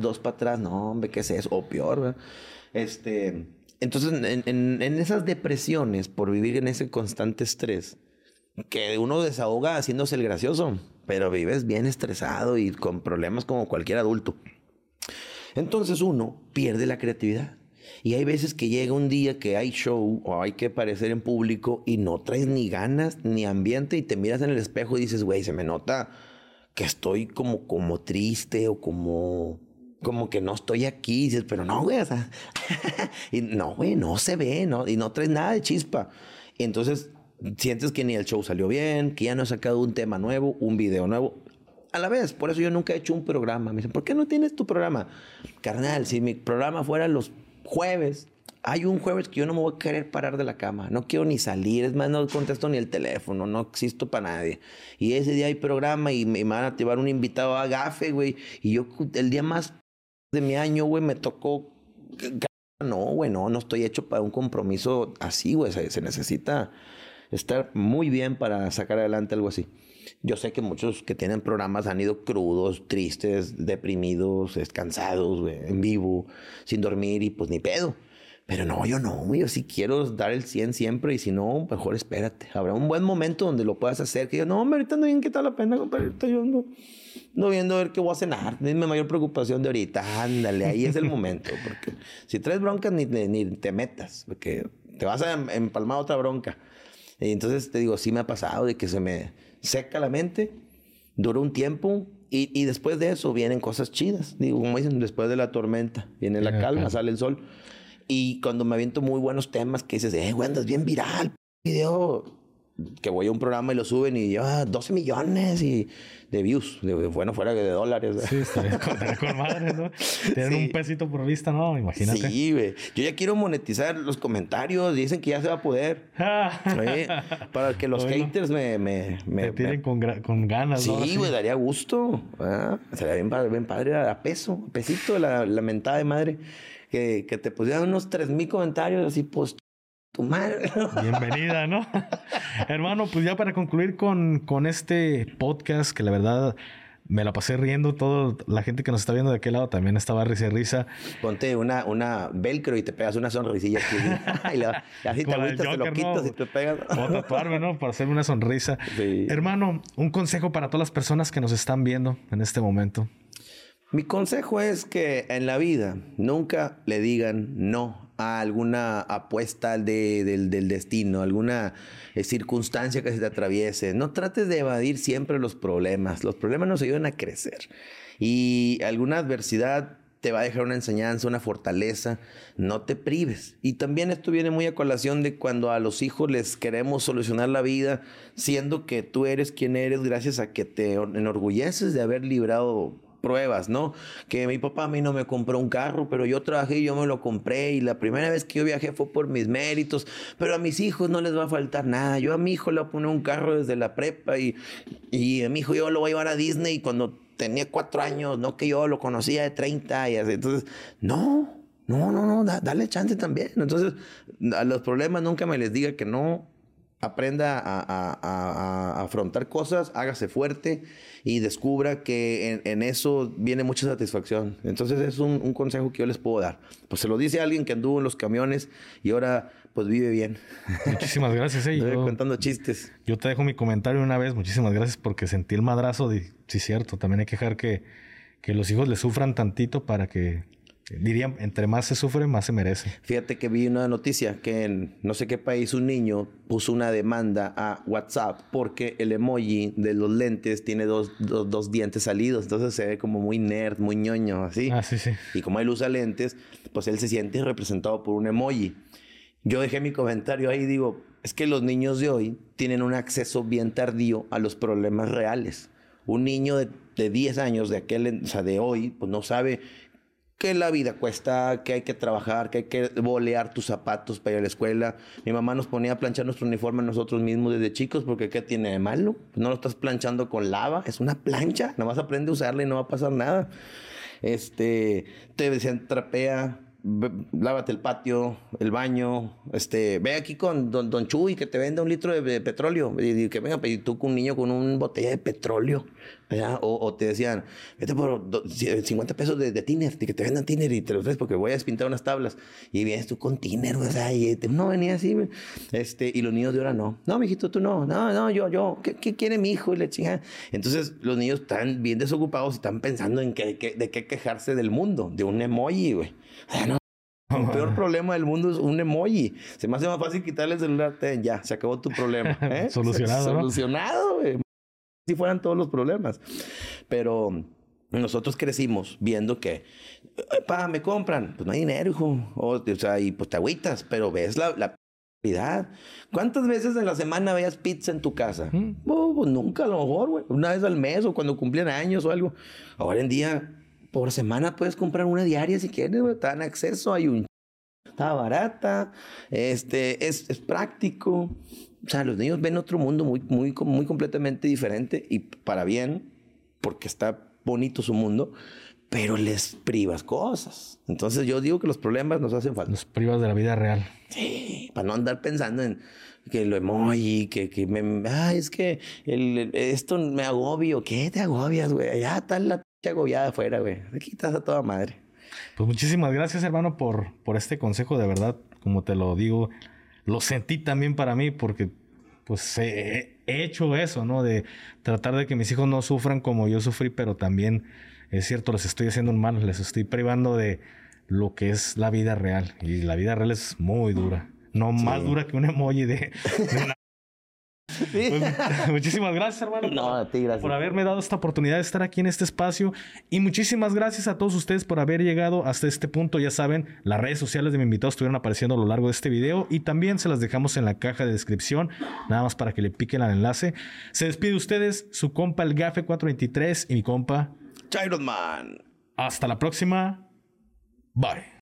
dos para atrás, no, hombre, ¿qué es eso? O peor, Este, entonces, en, esas depresiones por vivir en ese constante estrés, que uno desahoga haciéndose el gracioso, pero vives bien estresado y con problemas como cualquier adulto. Entonces uno pierde la creatividad. Y hay veces que llega un día que hay show o hay que aparecer en público y no traes ni ganas ni ambiente y te miras en el espejo y dices, güey, se me nota que estoy como, como triste o como, como que no estoy aquí. Y dices, pero no, güey, o sea, (laughs) y no, güey, no se ve, ¿no? Y no traes nada de chispa. Y entonces sientes que ni el show salió bien, que ya no has sacado un tema nuevo, un video nuevo a la vez. Por eso yo nunca he hecho un programa. Me dicen, ¿por qué no tienes tu programa? Carnal, si mi programa fuera los jueves, hay un jueves que yo no me voy a querer parar de la cama. No quiero ni salir. Es más, no contesto ni el teléfono. No existo para nadie. Y ese día hay programa y me, van a llevar un invitado a Gafe, güey. Y yo, el día más de mi año, güey, me tocó. No, güey, no, no estoy hecho para un compromiso así, güey. se necesita estar muy bien para sacar adelante algo así. Yo sé que muchos que tienen programas han ido crudos, tristes, deprimidos, descansados, en vivo, sin dormir y pues ni pedo. Pero no, yo no, yo sí quiero dar el 100 siempre y si no, mejor espérate. Habrá un buen momento donde lo puedas hacer. Que yo, no, ahorita no bien tal la pena, compadre. yo no, no viendo a ver qué voy a cenar. Es mi mayor preocupación de ahorita. Ándale, ahí es el (laughs) momento. Porque si traes broncas, ni, ni te metas, porque te vas a em, empalmar otra bronca. Y entonces te digo, sí me ha pasado de que se me seca la mente, dura un tiempo y, y, después de eso vienen cosas chidas. Digo, como dicen, después de la tormenta viene la calma, sale el sol. Y cuando me aviento muy buenos temas que dices, eh, güey, andas bien viral, video que voy a un programa y lo suben y lleva 12 millones y de views, de, bueno, fuera de dólares. Sí, estaría (laughs) con, madre, ¿no? Tener un pesito por vista, ¿no? Imagínate. Sí, güey. Yo ya quiero monetizar los comentarios, dicen que ya se va a poder. (laughs) Para que los haters me... me, me tienen con, con, ganas, sí, ¿no? Sí, güey, daría gusto. Sería bien padre, bien padre a peso, a pesito la, la mentada de madre. Que, que te pusieran unos 3 mil comentarios así, pues tu madre. Bienvenida, ¿no? (laughs) Hermano, pues ya para concluir con, con este podcast, que la verdad me la pasé riendo. Toda la gente que nos está viendo de aquel lado también estaba risa y risa. Ponte una, una velcro y te pegas una sonrisilla aquí. (laughs) (laughs) y, así te agüitas, te lo quitas y te pegas. o tatuarme, ¿no? Para hacerme una sonrisa. Hermano, un consejo para todas las personas que nos están viendo en este momento. Mi consejo es que en la vida nunca le digan no a alguna apuesta del, destino, alguna eh, circunstancia que se te atraviese. No trates de evadir siempre los problemas. Los problemas nos ayudan a crecer. Y alguna adversidad te va a dejar una enseñanza, una fortaleza, no te prives. Y también esto viene muy a colación de cuando a los hijos les queremos solucionar la vida, siendo que tú eres quien eres gracias a que te enorgulleces de haber librado pruebas, ¿no? Que mi papá a mí no me compró un carro, pero yo trabajé y yo me lo compré y la primera vez que yo viajé fue por mis méritos, pero a mis hijos no les va a faltar nada. Yo a mi hijo le voy a poner un carro desde la prepa y, y a mi hijo yo lo voy a llevar a Disney cuando tenía cuatro años, no que yo lo conocía de 30 y así. Entonces, no, no, no, no, dale chance también. Entonces, a los problemas nunca me les diga que no, aprenda a, afrontar cosas, hágase fuerte y descubra que en, eso viene mucha satisfacción. Entonces es un, consejo que yo les puedo dar. Pues se lo dice alguien que anduvo en los camiones y ahora pues vive bien. Muchísimas gracias. Eh. (laughs) Yo, contando chistes. Yo te dejo mi comentario una vez. Muchísimas gracias porque sentí el madrazo de, sí, cierto, también hay que dejar que, que los hijos le sufran tantito para que Diría, entre más se sufre, más se merece. Fíjate que vi una noticia que en no sé qué país un niño puso una demanda a WhatsApp porque el emoji de los lentes tiene dos, dos, dientes salidos. Entonces se ve como muy nerd, muy ñoño, así. Ah, sí, sí. Y como él usa lentes, pues él se siente representado por un emoji. Yo dejé mi comentario ahí y digo, es que los niños de hoy tienen un acceso bien tardío a los problemas reales. Un niño de, de 10 años de aquel, o sea, de hoy, pues no sabe que la vida cuesta, que hay que trabajar, que hay que bolear tus zapatos para ir a la escuela. Mi mamá nos ponía a planchar nuestro uniforme nosotros mismos desde chicos, porque ¿qué tiene de malo? No lo estás planchando con lava, es una plancha, nada más aprende a usarla y no va a pasar nada. Este, te decían trapea, lávate el patio, el baño, este, ve aquí con don, don Chuy que te venda un litro de, petróleo, y, que venga, y tú con un niño con una botella de petróleo, o, te decían, vete por 50 pesos de, de tiner, que te vendan tiner y te lo traes porque voy a despintar unas tablas, y vienes tú con tiner, o sea, y no venía así, este, y los niños de ahora no, no, mijito, tú no, no, no, yo, yo, ¿qué, quiere mi hijo? Y le chinga. Entonces, los niños están bien desocupados y están pensando en que, de qué quejarse del mundo, de un emoji, güey. El peor problema del mundo es un emoji. Se me hace más fácil quitarle el celular. ya, se acabó tu problema. (laughs) ¿eh? Solucionado. Solucionado, Si fueran todos los problemas. Pero nosotros crecimos viendo que, pa, me compran. Pues no hay dinero, hijo. O, sea, y pues te agüitas, pero ves la, la ¿Cuántas veces en la semana veías pizza en tu casa? Oh, pues nunca, a lo mejor, güey. Una vez al mes o cuando cumplían años o algo. Ahora en día por semana puedes comprar una diaria si quieres, güey. En acceso, hay un... Está barata, este, es, es práctico. O sea, los niños ven otro mundo muy, muy, muy completamente diferente y para bien, porque está bonito su mundo, pero les privas cosas. Entonces yo digo que los problemas nos hacen falta. Nos privas de la vida real. Sí, para no andar pensando en que lo emoji, que, que me... Ay, es que el, esto me agobio. ¿Qué te agobias, güey? Ya está la agobiada afuera, güey. Aquí estás a toda madre. Pues muchísimas gracias, hermano, por, por este consejo. De verdad, como te lo digo, lo sentí también para mí porque pues he, hecho eso, ¿no? De tratar de que mis hijos no sufran como yo sufrí, pero también es cierto, les estoy haciendo un mal, les estoy privando de lo que es la vida real. Y la vida real es muy dura. No más dura que un emoji de, de una (laughs) pues, (laughs) muchísimas gracias, hermano. No, a ti, gracias. Por haberme dado esta oportunidad de estar aquí en este espacio. Y muchísimas gracias a todos ustedes por haber llegado hasta este punto. Ya saben, las redes sociales de mi invitado estuvieron apareciendo a lo largo de este video. Y también se las dejamos en la caja de descripción. Nada más para que le piquen al enlace. Se despide ustedes, su compa el Gafe 423 y mi compa. Child Man. Hasta la próxima. Bye.